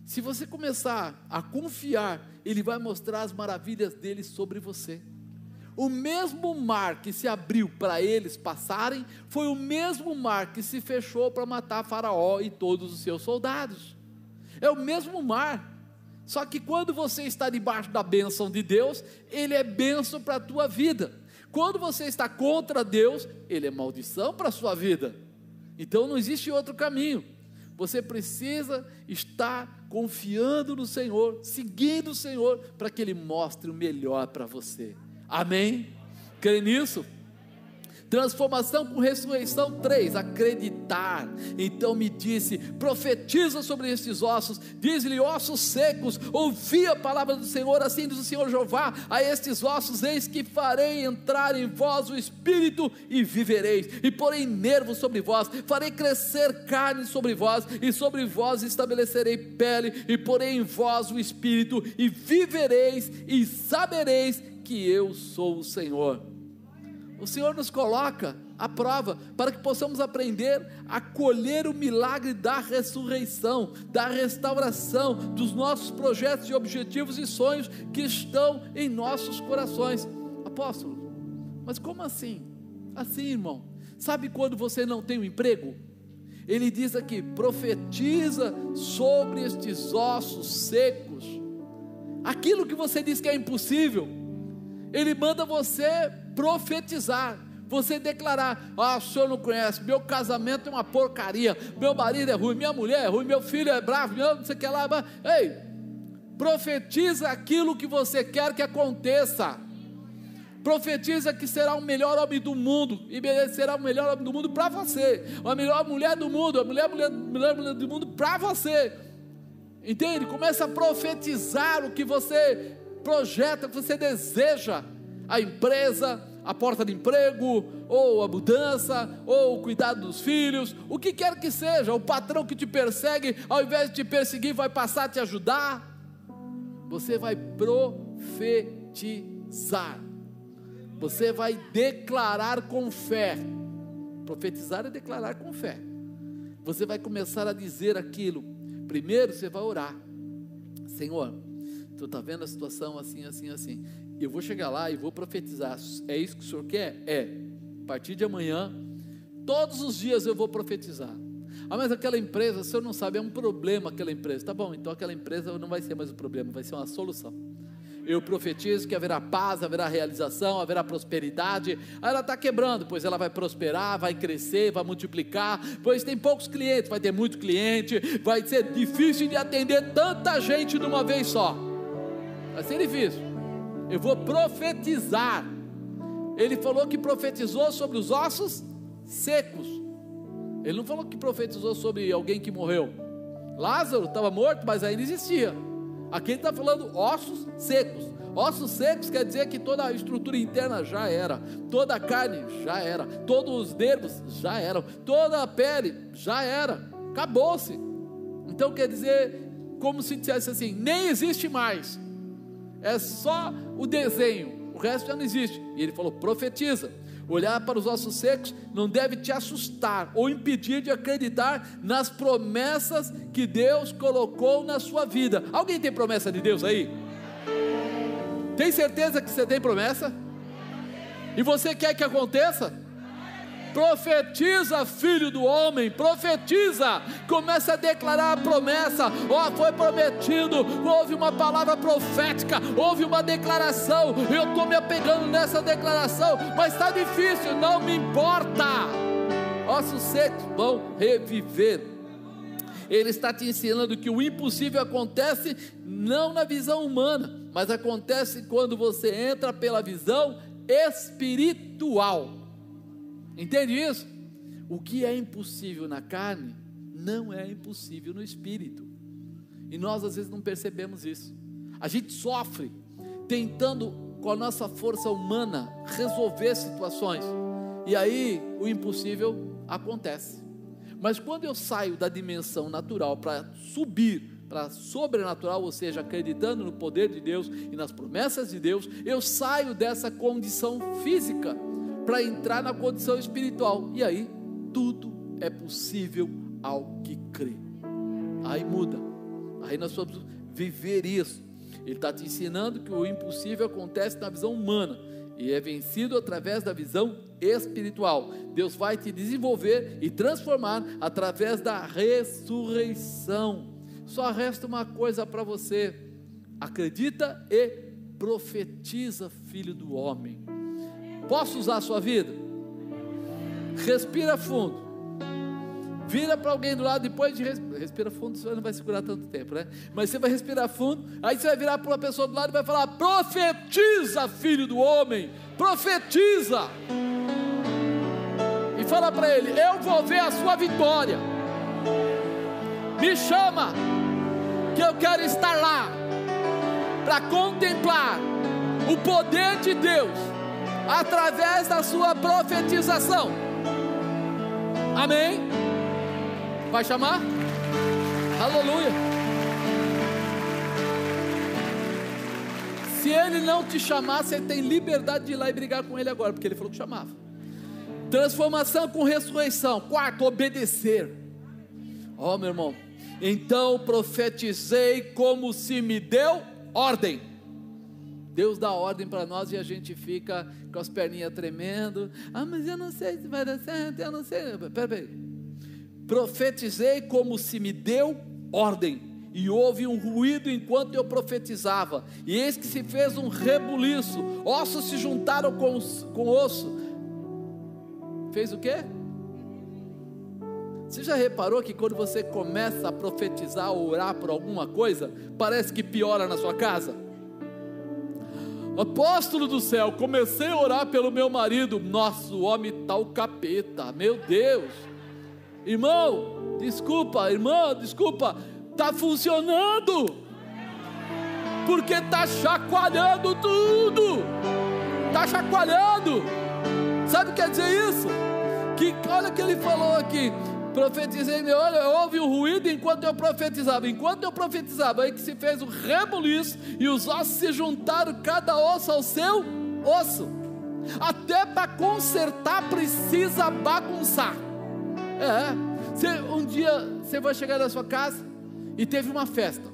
Se você começar a confiar, Ele vai mostrar as maravilhas dele sobre você. O mesmo mar que se abriu para eles passarem, foi o mesmo mar que se fechou para matar Faraó e todos os seus soldados. É o mesmo mar. Só que quando você está debaixo da bênção de Deus, ele é bênção para a tua vida. Quando você está contra Deus, ele é maldição para a sua vida. Então não existe outro caminho. Você precisa estar confiando no Senhor, seguindo o Senhor, para que Ele mostre o melhor para você. Amém? Crê nisso? Transformação com ressurreição 3, acreditar. Então me disse: profetiza sobre estes ossos, diz-lhe ossos secos, ouvi a palavra do Senhor, assim diz o Senhor Jeová, a estes ossos, eis que farei entrar em vós o espírito e vivereis, e porei nervos sobre vós, farei crescer carne sobre vós, e sobre vós estabelecerei pele, e porei em vós o espírito, e vivereis, e sabereis que eu sou o Senhor. O Senhor nos coloca à prova para que possamos aprender a colher o milagre da ressurreição, da restauração dos nossos projetos e objetivos e sonhos que estão em nossos corações. Apóstolo, mas como assim? Assim, irmão. Sabe quando você não tem um emprego? Ele diz aqui: profetiza sobre estes ossos secos. Aquilo que você diz que é impossível, ele manda você profetizar, você declarar: Ah, o senhor não conhece, meu casamento é uma porcaria, meu marido é ruim, minha mulher é ruim, meu filho é bravo, não sei o que lá. Mas, ei, profetiza aquilo que você quer que aconteça. Profetiza que será o melhor homem do mundo e será o melhor homem do mundo para você, a melhor mulher do mundo, a melhor mulher, mulher do mundo para você. Entende? Começa a profetizar o que você projeta, o que você deseja a empresa, a porta de emprego, ou a mudança, ou o cuidado dos filhos, o que quer que seja, o patrão que te persegue, ao invés de te perseguir, vai passar a te ajudar. Você vai profetizar, você vai declarar com fé. Profetizar é declarar com fé. Você vai começar a dizer aquilo. Primeiro você vai orar, Senhor, tu está vendo a situação assim, assim, assim eu vou chegar lá e vou profetizar. É isso que o senhor quer? É. A partir de amanhã, todos os dias eu vou profetizar. Ah, mas aquela empresa, o senhor não sabe, é um problema aquela empresa. Tá bom, então aquela empresa não vai ser mais um problema, vai ser uma solução. Eu profetizo que haverá paz, haverá realização, haverá prosperidade. Aí ela está quebrando, pois ela vai prosperar, vai crescer, vai multiplicar. Pois tem poucos clientes, vai ter muito cliente. Vai ser difícil de atender tanta gente de uma vez só. Vai ser difícil eu vou profetizar. Ele falou que profetizou sobre os ossos secos. Ele não falou que profetizou sobre alguém que morreu. Lázaro estava morto, mas ainda existia. Aqui ele está falando ossos secos. Ossos secos quer dizer que toda a estrutura interna já era, toda a carne já era, todos os nervos já eram, toda a pele já era, acabou-se. Então quer dizer, como se dissesse assim: nem existe mais é só o desenho, o resto já não existe. E ele falou: profetiza. Olhar para os ossos secos não deve te assustar ou impedir de acreditar nas promessas que Deus colocou na sua vida. Alguém tem promessa de Deus aí? Tem certeza que você tem promessa? E você quer que aconteça? Profetiza, filho do homem, profetiza. Começa a declarar a promessa. Ó, oh, foi prometido. Houve uma palavra profética, houve uma declaração. Eu estou me apegando nessa declaração, mas está difícil, não me importa. Ossos secos vão reviver. Ele está te ensinando que o impossível acontece não na visão humana, mas acontece quando você entra pela visão espiritual. Entende isso? O que é impossível na carne não é impossível no espírito. E nós às vezes não percebemos isso. A gente sofre tentando com a nossa força humana resolver situações. E aí o impossível acontece. Mas quando eu saio da dimensão natural para subir para sobrenatural, ou seja, acreditando no poder de Deus e nas promessas de Deus, eu saio dessa condição física para entrar na condição espiritual. E aí, tudo é possível ao que crê. Aí muda. Aí nós vamos viver isso. Ele está te ensinando que o impossível acontece na visão humana e é vencido através da visão espiritual. Deus vai te desenvolver e transformar através da ressurreição. Só resta uma coisa para você: acredita e profetiza, filho do homem Posso usar a sua vida? Respira fundo. Vira para alguém do lado depois de respira fundo, você não vai segurar tanto tempo, né? Mas você vai respirar fundo, aí você vai virar para uma pessoa do lado e vai falar: "Profetiza, filho do homem, profetiza". E fala para ele: "Eu vou ver a sua vitória". Me chama, que eu quero estar lá para contemplar o poder de Deus através da sua profetização. Amém? Vai chamar? Aleluia. Se ele não te chamar, você tem liberdade de ir lá e brigar com ele agora, porque ele falou que chamava. Transformação com ressurreição. Quarto, obedecer. Ó, oh, meu irmão. Então profetizei como se me deu ordem. Deus dá ordem para nós e a gente fica com as perninhas tremendo. Ah, mas eu não sei se vai dar certo, eu não sei. Peraí. Profetizei como se me deu ordem. E houve um ruído enquanto eu profetizava. E eis que se fez um rebuliço. Ossos se juntaram com, com osso. Fez o quê? Você já reparou que quando você começa a profetizar ou orar por alguma coisa, parece que piora na sua casa? Apóstolo do céu, comecei a orar pelo meu marido. Nosso homem está o capeta, meu Deus. Irmão, desculpa, irmã, desculpa, está funcionando. Porque está chacoalhando tudo. Está chacoalhando. Sabe o que quer dizer isso? Que olha o que ele falou aqui profetizei, olha, houve um ruído enquanto eu profetizava. Enquanto eu profetizava, aí que se fez o rebuliço e os ossos se juntaram, cada osso ao seu osso. Até para consertar precisa bagunçar. É, você, um dia você vai chegar na sua casa e teve uma festa,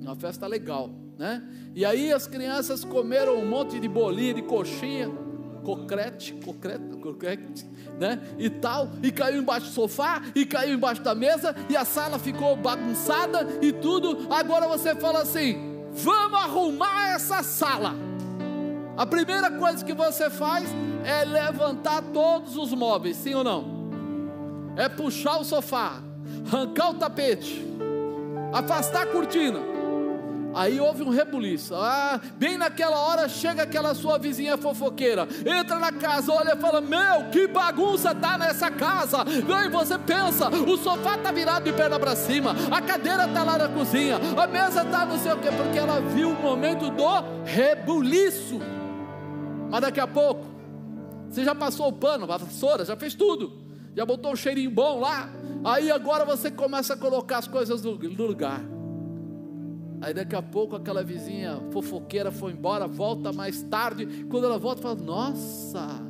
uma festa legal, né? E aí as crianças comeram um monte de bolinha, de coxinha concrete, concreto, concrete, né? E tal, e caiu embaixo do sofá, e caiu embaixo da mesa, e a sala ficou bagunçada e tudo. Agora você fala assim: vamos arrumar essa sala. A primeira coisa que você faz é levantar todos os móveis, sim ou não? É puxar o sofá, arrancar o tapete, afastar a cortina Aí houve um rebuliço. Ah, bem naquela hora chega aquela sua vizinha fofoqueira, entra na casa, olha e fala: Meu, que bagunça tá nessa casa. E você pensa: o sofá tá virado de perna para cima, a cadeira tá lá na cozinha, a mesa tá não sei o que, porque ela viu o momento do rebuliço. Mas daqui a pouco, você já passou o pano, a vassoura, já fez tudo, já botou um cheirinho bom lá. Aí agora você começa a colocar as coisas no lugar. Aí daqui a pouco aquela vizinha fofoqueira foi embora, volta mais tarde. Quando ela volta, fala: Nossa,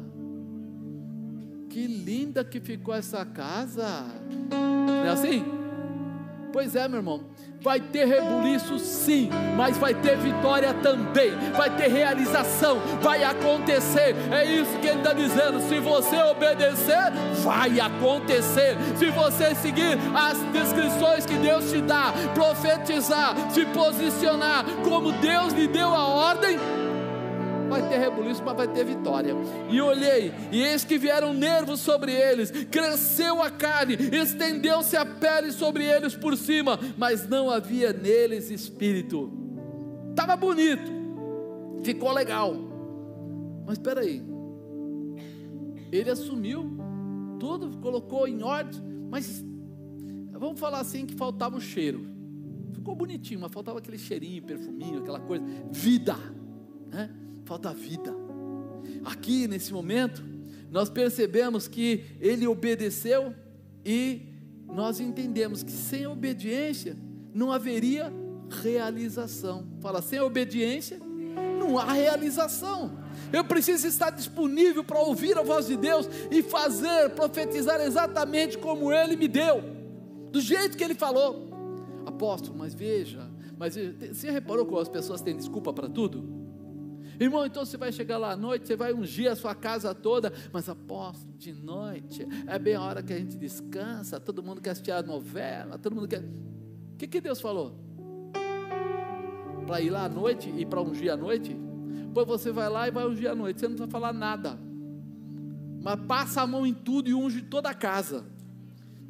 que linda que ficou essa casa. Não é assim? Pois é, meu irmão. Vai ter rebuliço sim, mas vai ter vitória também, vai ter realização, vai acontecer. É isso que ele está dizendo. Se você obedecer, vai acontecer. Se você seguir as descrições que Deus te dá, profetizar, se posicionar como Deus lhe deu a ordem, vai ter rebuliço, mas vai ter vitória. E olhei, e eis que vieram nervos sobre eles, cresceu a carne, estendeu-se a pele sobre eles por cima, mas não havia neles espírito. Estava bonito, ficou legal. Mas espera aí, ele assumiu tudo, colocou em ordem, mas vamos falar assim que faltava o cheiro. Ficou bonitinho, mas faltava aquele cheirinho, perfuminho, aquela coisa, vida, né? Falta vida. Aqui nesse momento, nós percebemos que ele obedeceu e nós entendemos que sem obediência não haveria realização. Fala, sem obediência não há realização. Eu preciso estar disponível para ouvir a voz de Deus e fazer, profetizar exatamente como Ele me deu, do jeito que Ele falou. Apóstolo, mas veja, mas você reparou como as pessoas têm desculpa para tudo? Irmão, então você vai chegar lá à noite, você vai ungir a sua casa toda, mas apóstolo, de noite, é bem a hora que a gente descansa, todo mundo quer assistir a novela, todo mundo quer. O que, que Deus falou? Para ir lá à noite e para ungir à noite? Pois você vai lá e vai ungir à noite, você não vai falar nada. mas passa a mão em tudo e unge toda a casa.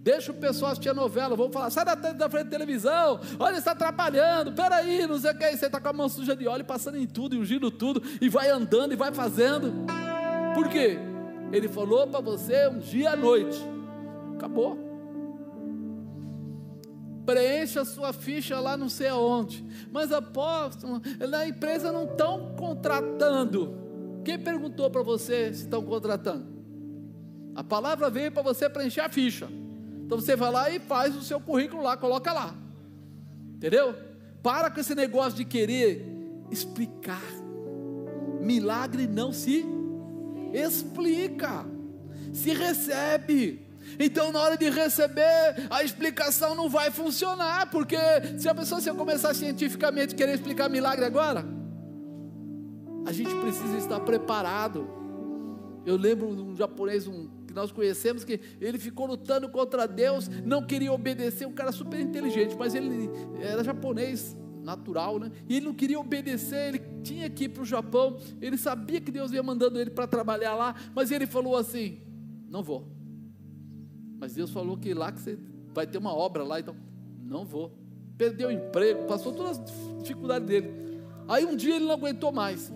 Deixa o pessoal assistir a novela, vamos falar, sai da, da frente da televisão, olha, está atrapalhando, peraí, não sei o que, você está com a mão suja de óleo, passando em tudo, ungindo tudo, e vai andando e vai fazendo. Por quê? Ele falou para você um dia à noite. Acabou. Preencha a sua ficha lá não sei aonde. Mas apóstolo, na empresa não estão contratando. Quem perguntou para você se estão contratando? A palavra veio para você preencher a ficha. Então você vai lá e faz o seu currículo lá, coloca lá. Entendeu? Para com esse negócio de querer explicar. Milagre não se explica, se recebe. Então, na hora de receber, a explicação não vai funcionar, porque se a pessoa se eu começar cientificamente querer explicar milagre agora, a gente precisa estar preparado. Eu lembro de um japonês um, que nós conhecemos que ele ficou lutando contra Deus, não queria obedecer, um cara super inteligente, mas ele era japonês, natural, né? E ele não queria obedecer, ele tinha que ir para o Japão, ele sabia que Deus ia mandando ele para trabalhar lá, mas ele falou assim: não vou. Mas Deus falou que lá que você vai ter uma obra lá, então não vou. Perdeu o emprego, passou todas as dificuldades dele. Aí um dia ele não aguentou mais.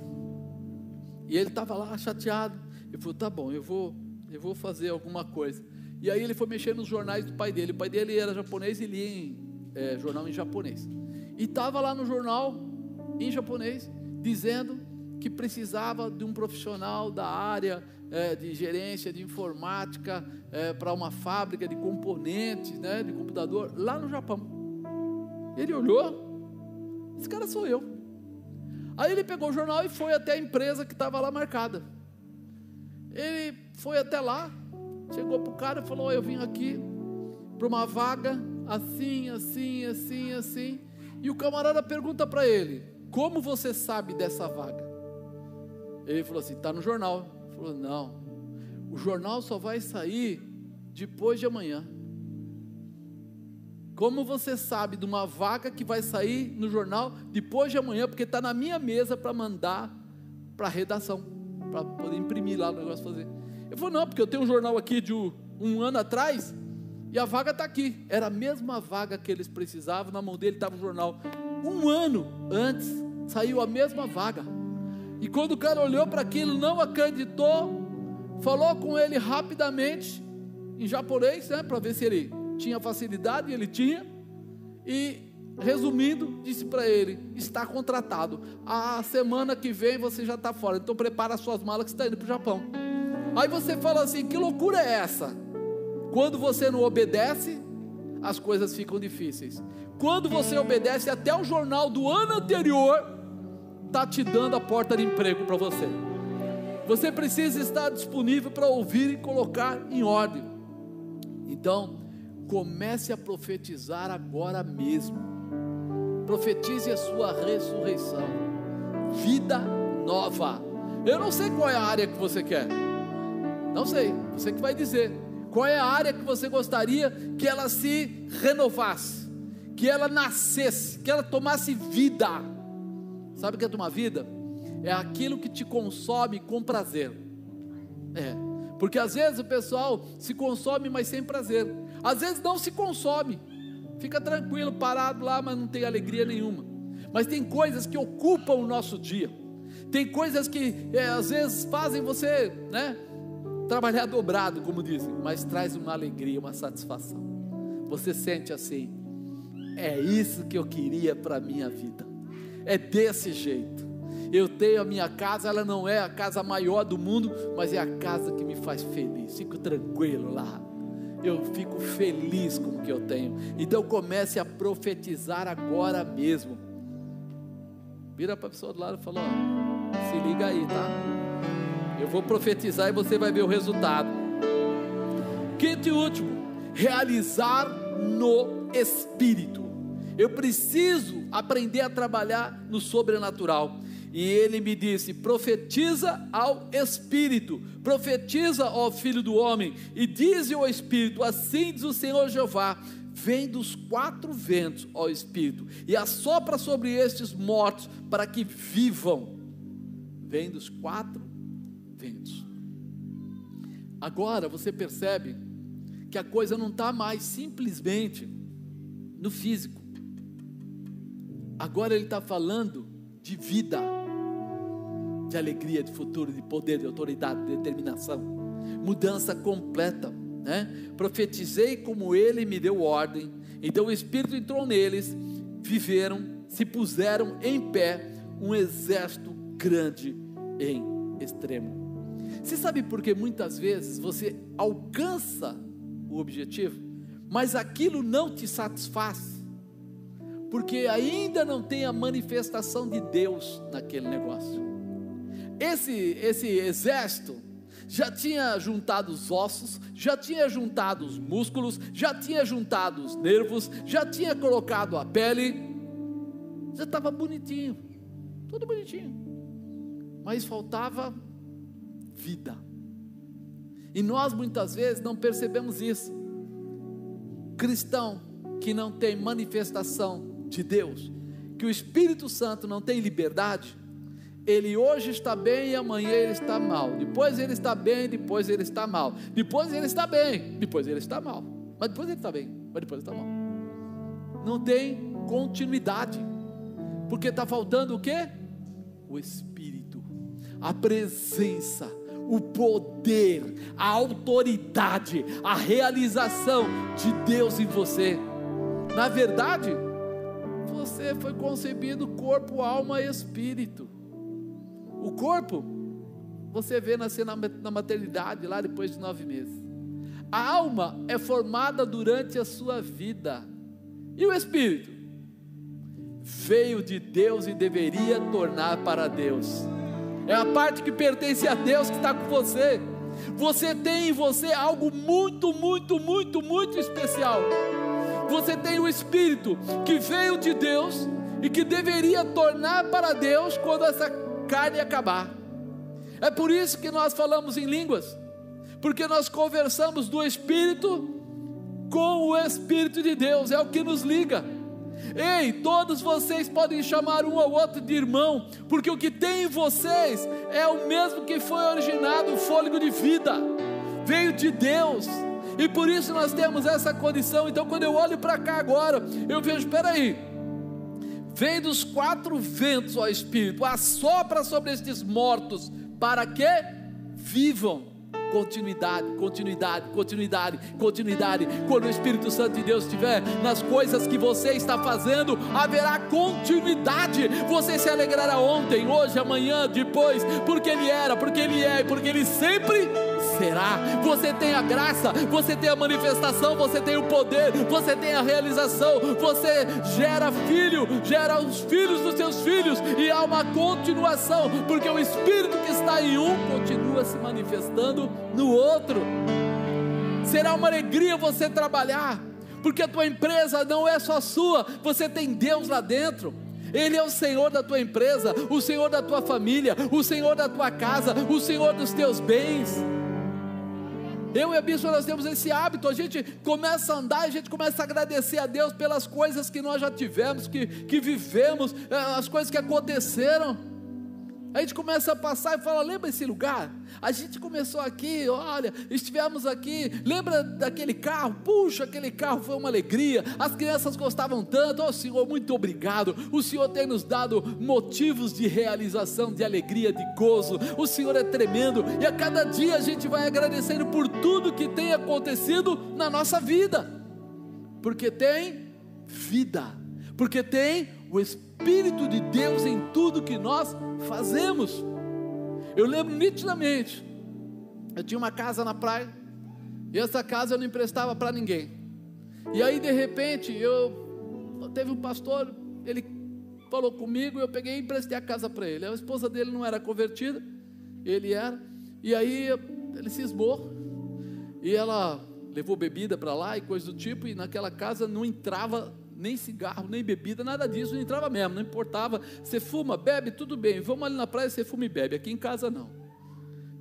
E ele estava lá chateado. Ele falou: tá bom, eu vou, eu vou fazer alguma coisa. E aí ele foi mexer nos jornais do pai dele. O pai dele era japonês e lia em, é, jornal em japonês. E estava lá no jornal, em japonês, dizendo que precisava de um profissional da área é, de gerência de informática é, para uma fábrica de componentes, né, de computador, lá no Japão. Ele olhou, esse cara sou eu. Aí ele pegou o jornal e foi até a empresa que estava lá marcada. Ele foi até lá, chegou para o cara e falou: Eu vim aqui para uma vaga assim, assim, assim, assim. E o camarada pergunta para ele: Como você sabe dessa vaga? Ele falou assim: Está no jornal. Ele falou: Não, o jornal só vai sair depois de amanhã. Como você sabe de uma vaga que vai sair no jornal depois de amanhã, porque está na minha mesa para mandar para a redação, para poder imprimir lá o negócio fazer. Ele falou: Não, porque eu tenho um jornal aqui de um ano atrás e a vaga está aqui. Era a mesma vaga que eles precisavam, na mão dele estava o jornal. Um ano antes saiu a mesma vaga. E quando o cara olhou para aquilo, não acreditou, falou com ele rapidamente, em japonês, né, para ver se ele tinha facilidade, e ele tinha. E resumindo, disse para ele: está contratado. A semana que vem você já está fora. Então prepara as suas malas que está indo para o Japão. Aí você fala assim: que loucura é essa? Quando você não obedece, as coisas ficam difíceis. Quando você obedece, até o jornal do ano anterior está te dando a porta de emprego para você. Você precisa estar disponível para ouvir e colocar em ordem. Então, comece a profetizar agora mesmo. Profetize a sua ressurreição. Vida nova. Eu não sei qual é a área que você quer. Não sei, você que vai dizer. Qual é a área que você gostaria que ela se renovasse, que ela nascesse, que ela tomasse vida? Sabe o que é tomar vida? É aquilo que te consome com prazer. É, porque às vezes o pessoal se consome, mas sem prazer. Às vezes não se consome, fica tranquilo, parado lá, mas não tem alegria nenhuma. Mas tem coisas que ocupam o nosso dia. Tem coisas que é, às vezes fazem você, né? trabalhar dobrado, como dizem, mas traz uma alegria, uma satisfação. Você sente assim, é isso que eu queria para a minha vida, é desse jeito. Eu tenho a minha casa, ela não é a casa maior do mundo, mas é a casa que me faz feliz. Fico tranquilo lá. Eu fico feliz com o que eu tenho. Então comece a profetizar agora mesmo. Vira para a pessoa do lado e fala: ó, se liga aí, tá? Eu vou profetizar e você vai ver o resultado. Quinto e último, realizar no espírito. Eu preciso aprender a trabalhar no sobrenatural. E ele me disse: profetiza ao Espírito, profetiza ao Filho do Homem, e diz ao Espírito: assim diz o Senhor Jeová: vem dos quatro ventos, ó Espírito, e assopra sobre estes mortos para que vivam. Vem dos quatro ventos. Agora você percebe que a coisa não está mais simplesmente no físico. Agora ele está falando de vida, de alegria, de futuro, de poder, de autoridade, de determinação, mudança completa. Né? Profetizei como ele me deu ordem, então o Espírito entrou neles, viveram, se puseram em pé, um exército grande em extremo. Você sabe por que muitas vezes você alcança o objetivo, mas aquilo não te satisfaz? Porque ainda não tem a manifestação de Deus naquele negócio. Esse, esse exército já tinha juntado os ossos, já tinha juntado os músculos, já tinha juntado os nervos, já tinha colocado a pele, já estava bonitinho, tudo bonitinho, mas faltava vida. E nós muitas vezes não percebemos isso. Cristão que não tem manifestação de Deus, que o Espírito Santo não tem liberdade, ele hoje está bem e amanhã ele está mal. Depois ele está bem, depois ele está mal. Depois ele está bem, depois ele está mal. Mas depois ele está bem, mas depois ele está mal. Não tem continuidade. Porque está faltando o que? O Espírito, a presença o poder, a autoridade, a realização de Deus em você. Na verdade, você foi concebido corpo, alma e espírito. O corpo, você vê nascer na, maternidade lá depois de nove meses. A alma é formada durante a sua vida. E o espírito? Veio de Deus e deveria tornar para Deus é a parte que pertence a Deus que está com você. Você tem em você algo muito, muito, muito, muito especial. Você tem o Espírito que veio de Deus e que deveria tornar para Deus quando essa carne acabar. É por isso que nós falamos em línguas, porque nós conversamos do Espírito com o Espírito de Deus, é o que nos liga. Ei, todos vocês podem chamar um ao outro de irmão, porque o que tem em vocês é o mesmo que foi originado, o fôlego de vida, veio de Deus. E por isso nós temos essa condição. Então, quando eu olho para cá agora, eu vejo, espera aí, vem dos quatro ventos, ó Espírito, assopra sobre estes mortos, para que vivam continuidade, continuidade, continuidade, continuidade. Quando o Espírito Santo de Deus estiver nas coisas que você está fazendo, haverá continuidade. Você se alegrará ontem, hoje, amanhã, depois, porque Ele era, porque Ele é e porque Ele sempre será. Você tem a graça, você tem a manifestação, você tem o poder, você tem a realização, você gera filho, gera os filhos dos seus filhos e há uma continuação, porque o Espírito que está em um continua se manifestando no outro. Será uma alegria você trabalhar, porque a tua empresa não é só sua, você tem Deus lá dentro. Ele é o Senhor da tua empresa, o Senhor da tua família, o Senhor da tua casa, o Senhor dos teus bens. Eu e a Bispo nós temos esse hábito, a gente começa a andar, a gente começa a agradecer a Deus pelas coisas que nós já tivemos, que, que vivemos, eh, as coisas que aconteceram. A gente começa a passar e fala: lembra esse lugar? A gente começou aqui, olha, estivemos aqui. Lembra daquele carro? Puxa, aquele carro foi uma alegria. As crianças gostavam tanto. Oh Senhor, muito obrigado. O Senhor tem nos dado motivos de realização, de alegria, de gozo. O Senhor é tremendo. E a cada dia a gente vai agradecendo por tudo que tem acontecido na nossa vida. Porque tem vida. Porque tem o Espírito de Deus em tudo que nós fazemos. Eu lembro nitidamente, eu tinha uma casa na praia, e essa casa eu não emprestava para ninguém. E aí de repente eu teve um pastor, ele falou comigo, eu peguei e emprestei a casa para ele. A esposa dele não era convertida, ele era. E aí ele cismou. E ela levou bebida para lá e coisa do tipo, e naquela casa não entrava nem cigarro, nem bebida, nada disso, não entrava mesmo, não importava. Você fuma, bebe, tudo bem. Vamos ali na praia, você fuma e bebe. Aqui em casa não.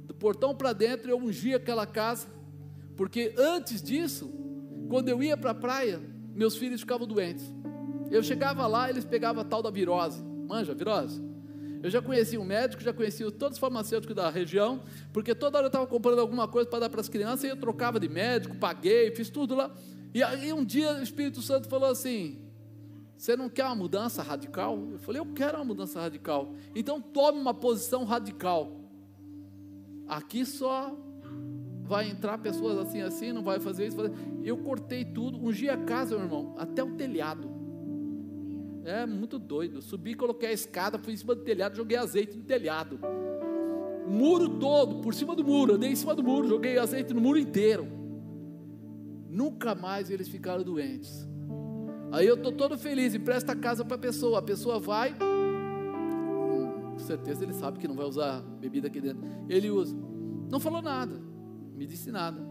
Do portão para dentro eu ungia aquela casa, porque antes disso, quando eu ia para a praia, meus filhos ficavam doentes. Eu chegava lá, eles pegavam a tal da virose, manja, virose. Eu já conheci um médico, já conheci todos os farmacêuticos da região, porque toda hora eu estava comprando alguma coisa para dar para as crianças e eu trocava de médico, paguei, fiz tudo lá. E aí um dia o Espírito Santo falou assim: Você não quer uma mudança radical? Eu falei: Eu quero uma mudança radical. Então tome uma posição radical. Aqui só vai entrar pessoas assim, assim, não vai fazer isso. Eu cortei tudo, ungi a casa, meu irmão, até o telhado. É muito doido. Subi, coloquei a escada, fui em cima do telhado, joguei azeite no telhado. Muro todo, por cima do muro. Andei em cima do muro, joguei azeite no muro inteiro. Nunca mais eles ficaram doentes. Aí eu estou todo feliz, empresta a casa para a pessoa. A pessoa vai, com certeza ele sabe que não vai usar bebida aqui dentro. Ele usa. Não falou nada, me disse nada.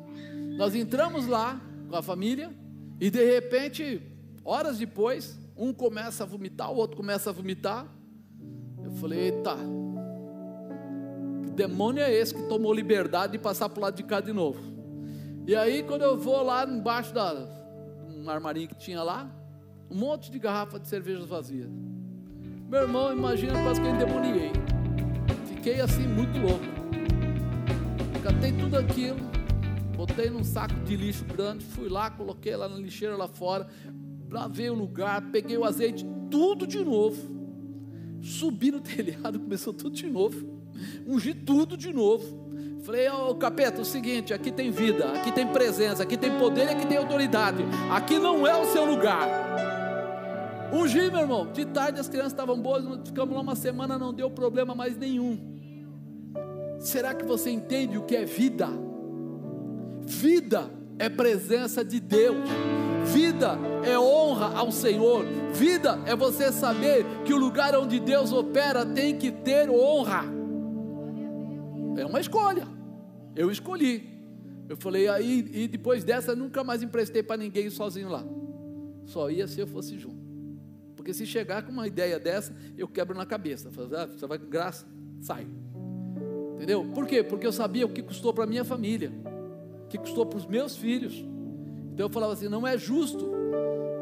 Nós entramos lá com a família e de repente, horas depois, um começa a vomitar, o outro começa a vomitar. Eu falei, eita, que demônio é esse que tomou liberdade de passar para o lado de cá de novo? E aí, quando eu vou lá embaixo da um armarinho que tinha lá, um monte de garrafa de cerveja vazia. Meu irmão, imagina quase que eu endemoniei. Fiquei assim, muito louco. Catei tudo aquilo, botei num saco de lixo grande, fui lá, coloquei lá na lixeira lá fora, lavei o lugar, peguei o azeite, tudo de novo. Subi no telhado, começou tudo de novo. Ungi tudo de novo. Falei, ô oh, capeta, é o seguinte: aqui tem vida, aqui tem presença, aqui tem poder e aqui tem autoridade. Aqui não é o seu lugar. Ungi, meu irmão. De tarde as crianças estavam boas, ficamos lá uma semana, não deu problema mais nenhum. Será que você entende o que é vida? Vida é presença de Deus. Vida é honra ao Senhor. Vida é você saber que o lugar onde Deus opera tem que ter honra. É uma escolha. Eu escolhi. Eu falei aí e depois dessa nunca mais emprestei para ninguém sozinho lá. Só ia se eu fosse junto. Porque se chegar com uma ideia dessa, eu quebro na cabeça. Falo, ah, você vai com graça, sai. Entendeu? Por quê? Porque eu sabia o que custou para minha família, o que custou para os meus filhos. Então eu falava assim: não é justo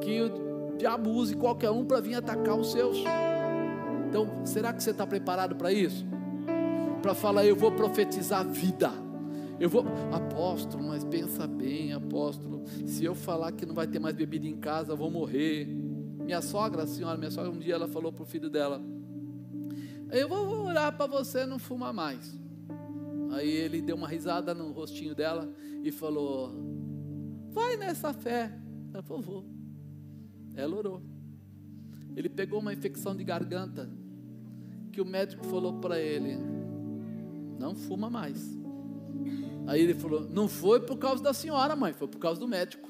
que o diabo use qualquer um para vir atacar os seus. Então, será que você está preparado para isso? Para falar, eu vou profetizar vida. Eu vou, apóstolo, mas pensa bem, apóstolo. Se eu falar que não vai ter mais bebida em casa, eu vou morrer. Minha sogra, a senhora, minha sogra, um dia ela falou para o filho dela: Eu vou orar para você não fumar mais. Aí ele deu uma risada no rostinho dela e falou: Vai nessa fé. Falou, vou. Ela orou. Ele pegou uma infecção de garganta que o médico falou para ele: não fuma mais. Aí ele falou: não foi por causa da senhora, mãe, foi por causa do médico.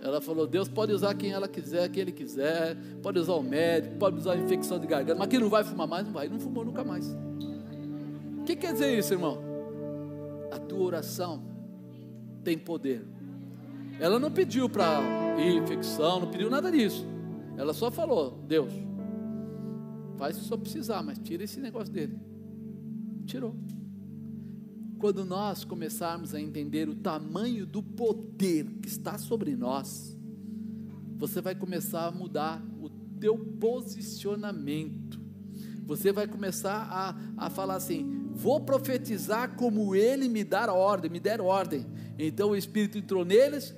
Ela falou: Deus pode usar quem ela quiser, quem ele quiser, pode usar o médico, pode usar a infecção de garganta, mas quem não vai fumar mais, não vai. Não fumou nunca mais. O que quer dizer isso, irmão? A tua oração tem poder. Ela não pediu para infecção, não pediu nada disso. Ela só falou: Deus, faz se só precisar, mas tira esse negócio dele. Tirou. Quando nós começarmos a entender o tamanho do poder que está sobre nós, você vai começar a mudar o teu posicionamento. Você vai começar a, a falar assim: vou profetizar como ele me dar ordem, me der ordem. Então o Espírito entrou neles,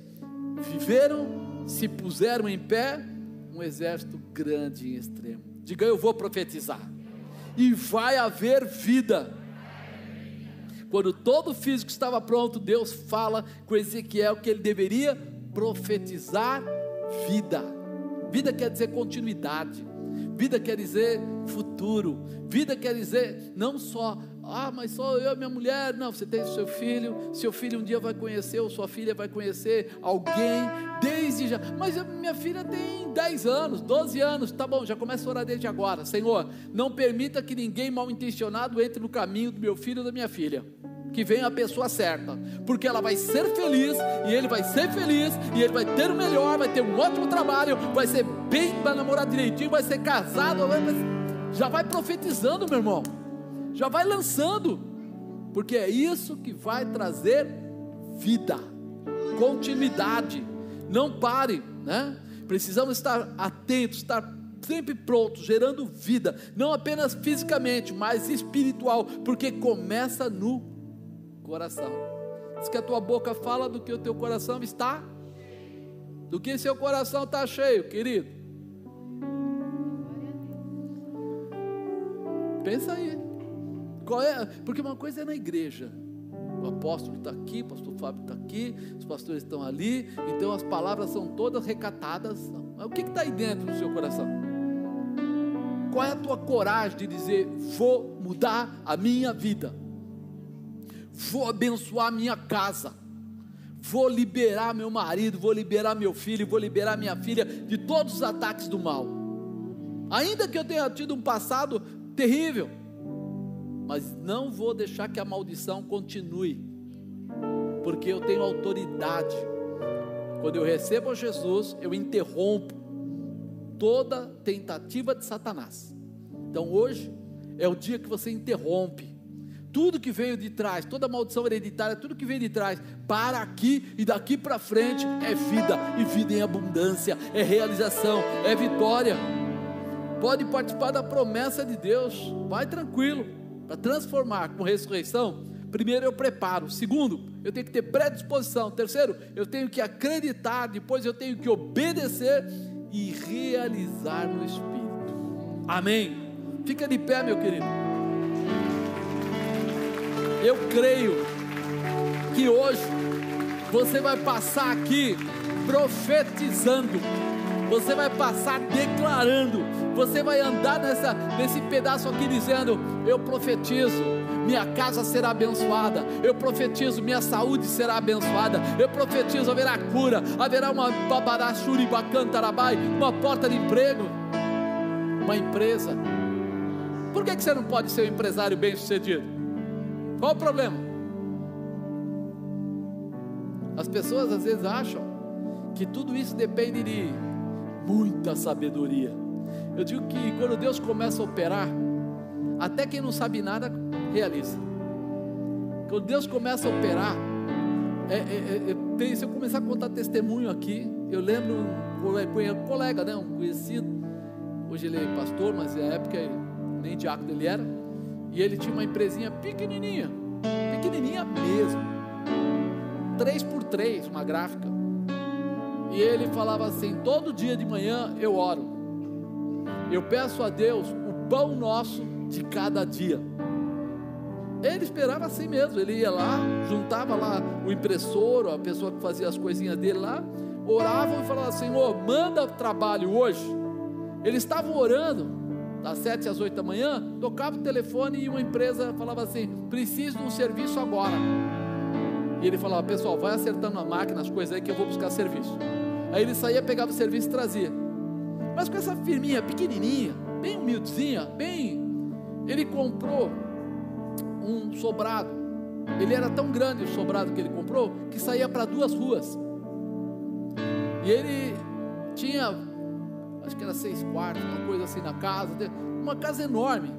viveram, se puseram em pé, um exército grande e extremo. Diga, eu vou profetizar. E vai haver vida. Quando todo o físico estava pronto, Deus fala com Ezequiel que ele deveria profetizar vida. Vida quer dizer continuidade. Vida quer dizer futuro. Vida quer dizer não só ah, mas só eu e minha mulher. Não, você tem seu filho. Seu filho um dia vai conhecer, ou sua filha vai conhecer alguém, desde já. Mas minha filha tem 10 anos, 12 anos. Tá bom, já começa a orar desde agora. Senhor, não permita que ninguém mal intencionado entre no caminho do meu filho ou da minha filha. Que venha a pessoa certa, porque ela vai ser feliz, e ele vai ser feliz, e ele vai ter o melhor, vai ter um ótimo trabalho, vai ser bem, vai namorar direitinho, vai ser casado, vai, já vai profetizando, meu irmão já vai lançando, porque é isso que vai trazer vida, continuidade. Não pare, né? Precisamos estar atentos, estar sempre pronto, gerando vida, não apenas fisicamente, mas espiritual, porque começa no coração. Diz que a tua boca fala do que o teu coração está, do que seu coração está cheio, querido. Pensa aí. Qual é? Porque uma coisa é na igreja. O apóstolo está aqui, o pastor Fábio está aqui, os pastores estão ali, então as palavras são todas recatadas. Mas o que está aí dentro do seu coração? Qual é a tua coragem de dizer: vou mudar a minha vida, vou abençoar minha casa, vou liberar meu marido, vou liberar meu filho, vou liberar minha filha de todos os ataques do mal. Ainda que eu tenha tido um passado terrível, mas não vou deixar que a maldição continue, porque eu tenho autoridade. Quando eu recebo Jesus, eu interrompo toda tentativa de Satanás. Então hoje é o dia que você interrompe tudo que veio de trás, toda maldição hereditária, tudo que veio de trás, para aqui e daqui para frente é vida, e vida em abundância, é realização, é vitória. Pode participar da promessa de Deus, vai tranquilo para transformar com ressurreição, primeiro eu preparo. Segundo, eu tenho que ter predisposição. Terceiro, eu tenho que acreditar. Depois, eu tenho que obedecer e realizar no Espírito. Amém. Fica de pé, meu querido. Eu creio que hoje você vai passar aqui profetizando você vai passar declarando, você vai andar nessa, nesse pedaço aqui dizendo: Eu profetizo, minha casa será abençoada, eu profetizo, minha saúde será abençoada, eu profetizo, haverá cura, haverá uma babarachuri bacantarabai, uma porta de emprego, uma empresa. Por que, que você não pode ser um empresário bem sucedido? Qual o problema? As pessoas às vezes acham que tudo isso depende de muita sabedoria. Eu digo que quando Deus começa a operar, até quem não sabe nada realiza. Quando Deus começa a operar, é, é, é, se eu começar a contar testemunho aqui, eu lembro um colega, né, um conhecido, hoje ele é pastor, mas na época nem diácono ele era, e ele tinha uma empresinha pequenininha, pequenininha mesmo, 3 por 3 uma gráfica. E ele falava assim: todo dia de manhã eu oro. Eu peço a Deus o pão nosso de cada dia. Ele esperava assim mesmo. Ele ia lá, juntava lá o impressor, a pessoa que fazia as coisinhas dele lá, oravam e falavam: Senhor, manda trabalho hoje. Eles estavam orando, das sete às oito da manhã, tocava o telefone e uma empresa falava assim: preciso de um serviço agora. E ele falava: pessoal, vai acertando a máquina, as coisas aí que eu vou buscar serviço. Aí ele saía, pegava o serviço e trazia. Mas com essa firminha pequenininha, bem humildezinha, bem. Ele comprou um sobrado. Ele era tão grande o sobrado que ele comprou que saía para duas ruas. E ele tinha, acho que era seis quartos, uma coisa assim na casa, uma casa enorme.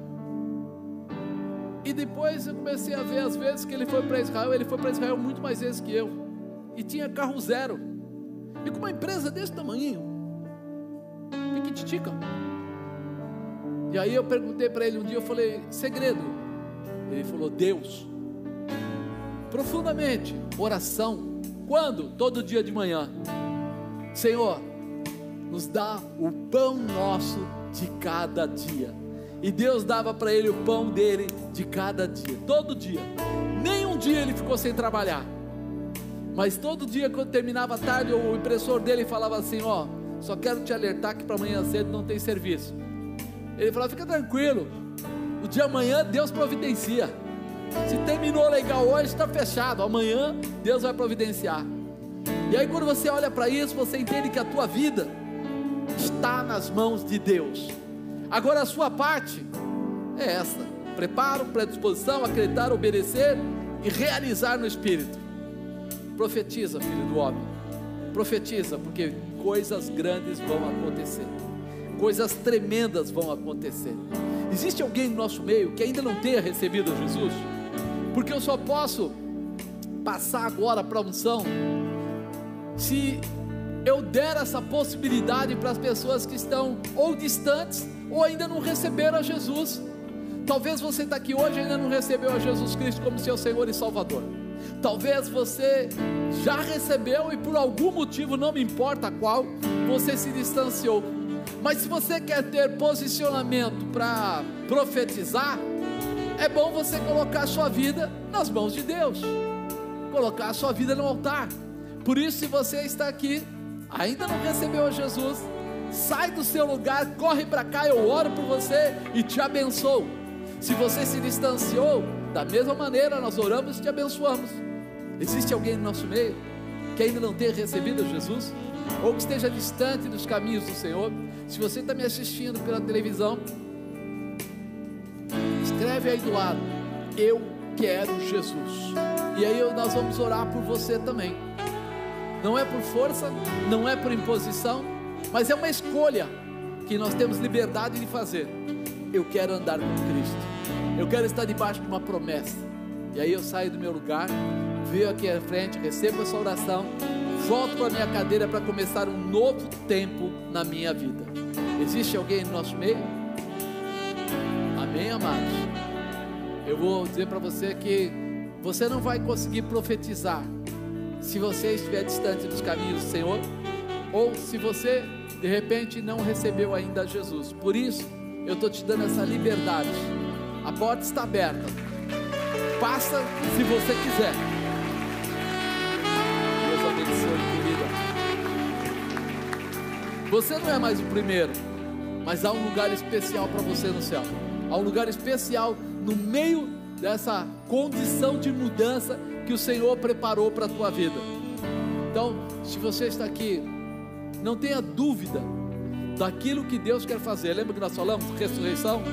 E depois eu comecei a ver as vezes que ele foi para Israel, ele foi para Israel muito mais vezes que eu. E tinha carro zero. E com uma empresa desse tamanho, piquititica. E aí eu perguntei para ele um dia, eu falei, segredo. Ele falou, Deus. Profundamente, oração. Quando? Todo dia de manhã. Senhor, nos dá o pão nosso de cada dia. E Deus dava para ele o pão dele de cada dia, todo dia. Nem um dia ele ficou sem trabalhar. Mas todo dia, quando terminava tarde, o impressor dele falava assim: Ó, só quero te alertar que para amanhã cedo não tem serviço. Ele falava: Fica tranquilo, o dia amanhã Deus providencia. Se terminou legal hoje, está fechado. Amanhã Deus vai providenciar. E aí, quando você olha para isso, você entende que a tua vida está nas mãos de Deus. Agora, a sua parte é essa: preparo, predisposição, acreditar, obedecer e realizar no Espírito. Profetiza, filho do homem. Profetiza, porque coisas grandes vão acontecer. Coisas tremendas vão acontecer. Existe alguém no nosso meio que ainda não tenha recebido Jesus? Porque eu só posso passar agora para a unção se eu der essa possibilidade para as pessoas que estão ou distantes ou ainda não receberam a Jesus. Talvez você está aqui hoje e ainda não recebeu a Jesus Cristo como seu Senhor e Salvador. Talvez você já recebeu e por algum motivo, não me importa qual, você se distanciou. Mas se você quer ter posicionamento para profetizar, é bom você colocar a sua vida nas mãos de Deus, colocar a sua vida no altar. Por isso, se você está aqui, ainda não recebeu a Jesus, sai do seu lugar, corre para cá, eu oro por você e te abençoo. Se você se distanciou, da mesma maneira nós oramos e te abençoamos. Existe alguém no nosso meio que ainda não tenha recebido Jesus? Ou que esteja distante dos caminhos do Senhor? Se você está me assistindo pela televisão, escreve aí do lado: Eu quero Jesus. E aí nós vamos orar por você também. Não é por força, não é por imposição, mas é uma escolha que nós temos liberdade de fazer. Eu quero andar com Cristo. Eu quero estar debaixo de uma promessa. E aí eu saio do meu lugar, venho aqui à frente, recebo essa oração, volto para minha cadeira para começar um novo tempo na minha vida. Existe alguém no nosso meio? Amém, amados? Eu vou dizer para você que você não vai conseguir profetizar se você estiver distante dos caminhos do Senhor, ou se você de repente não recebeu ainda Jesus. Por isso, eu estou te dando essa liberdade. A porta está aberta. Passa se você quiser. Deus abençoe, querida. Você não é mais o primeiro, mas há um lugar especial para você no céu. Há um lugar especial no meio dessa condição de mudança que o Senhor preparou para a tua vida. Então, se você está aqui, não tenha dúvida daquilo que Deus quer fazer. Lembra que nós falamos ressurreição?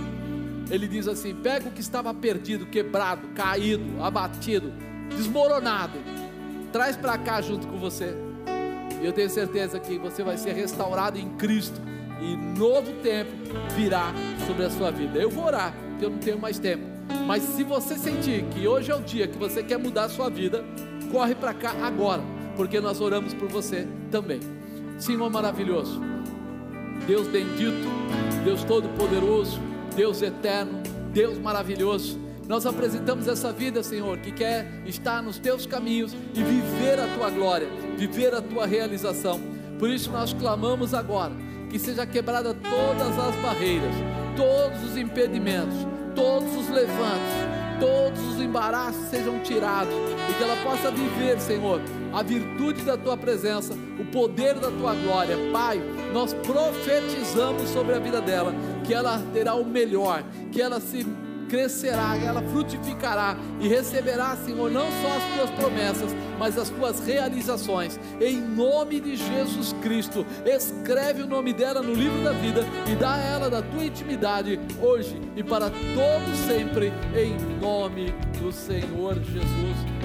Ele diz assim: pega o que estava perdido, quebrado, caído, abatido, desmoronado, traz para cá junto com você. E eu tenho certeza que você vai ser restaurado em Cristo e novo tempo virá sobre a sua vida. Eu vou orar, porque eu não tenho mais tempo. Mas se você sentir que hoje é o dia que você quer mudar a sua vida, corre para cá agora, porque nós oramos por você também. Senhor maravilhoso, Deus bendito, Deus todo-poderoso, Deus eterno, Deus maravilhoso. Nós apresentamos essa vida, Senhor, que quer estar nos teus caminhos e viver a tua glória, viver a tua realização. Por isso nós clamamos agora que seja quebrada todas as barreiras, todos os impedimentos, todos os levantes, todos os embaraços sejam tirados e que ela possa viver, Senhor, a virtude da tua presença, o poder da tua glória. Pai, nós profetizamos sobre a vida dela que ela terá o melhor, que ela se crescerá, ela frutificará e receberá, Senhor, não só as tuas promessas, mas as tuas realizações. Em nome de Jesus Cristo, escreve o nome dela no livro da vida e dá a ela da tua intimidade hoje e para todo sempre, em nome do Senhor Jesus.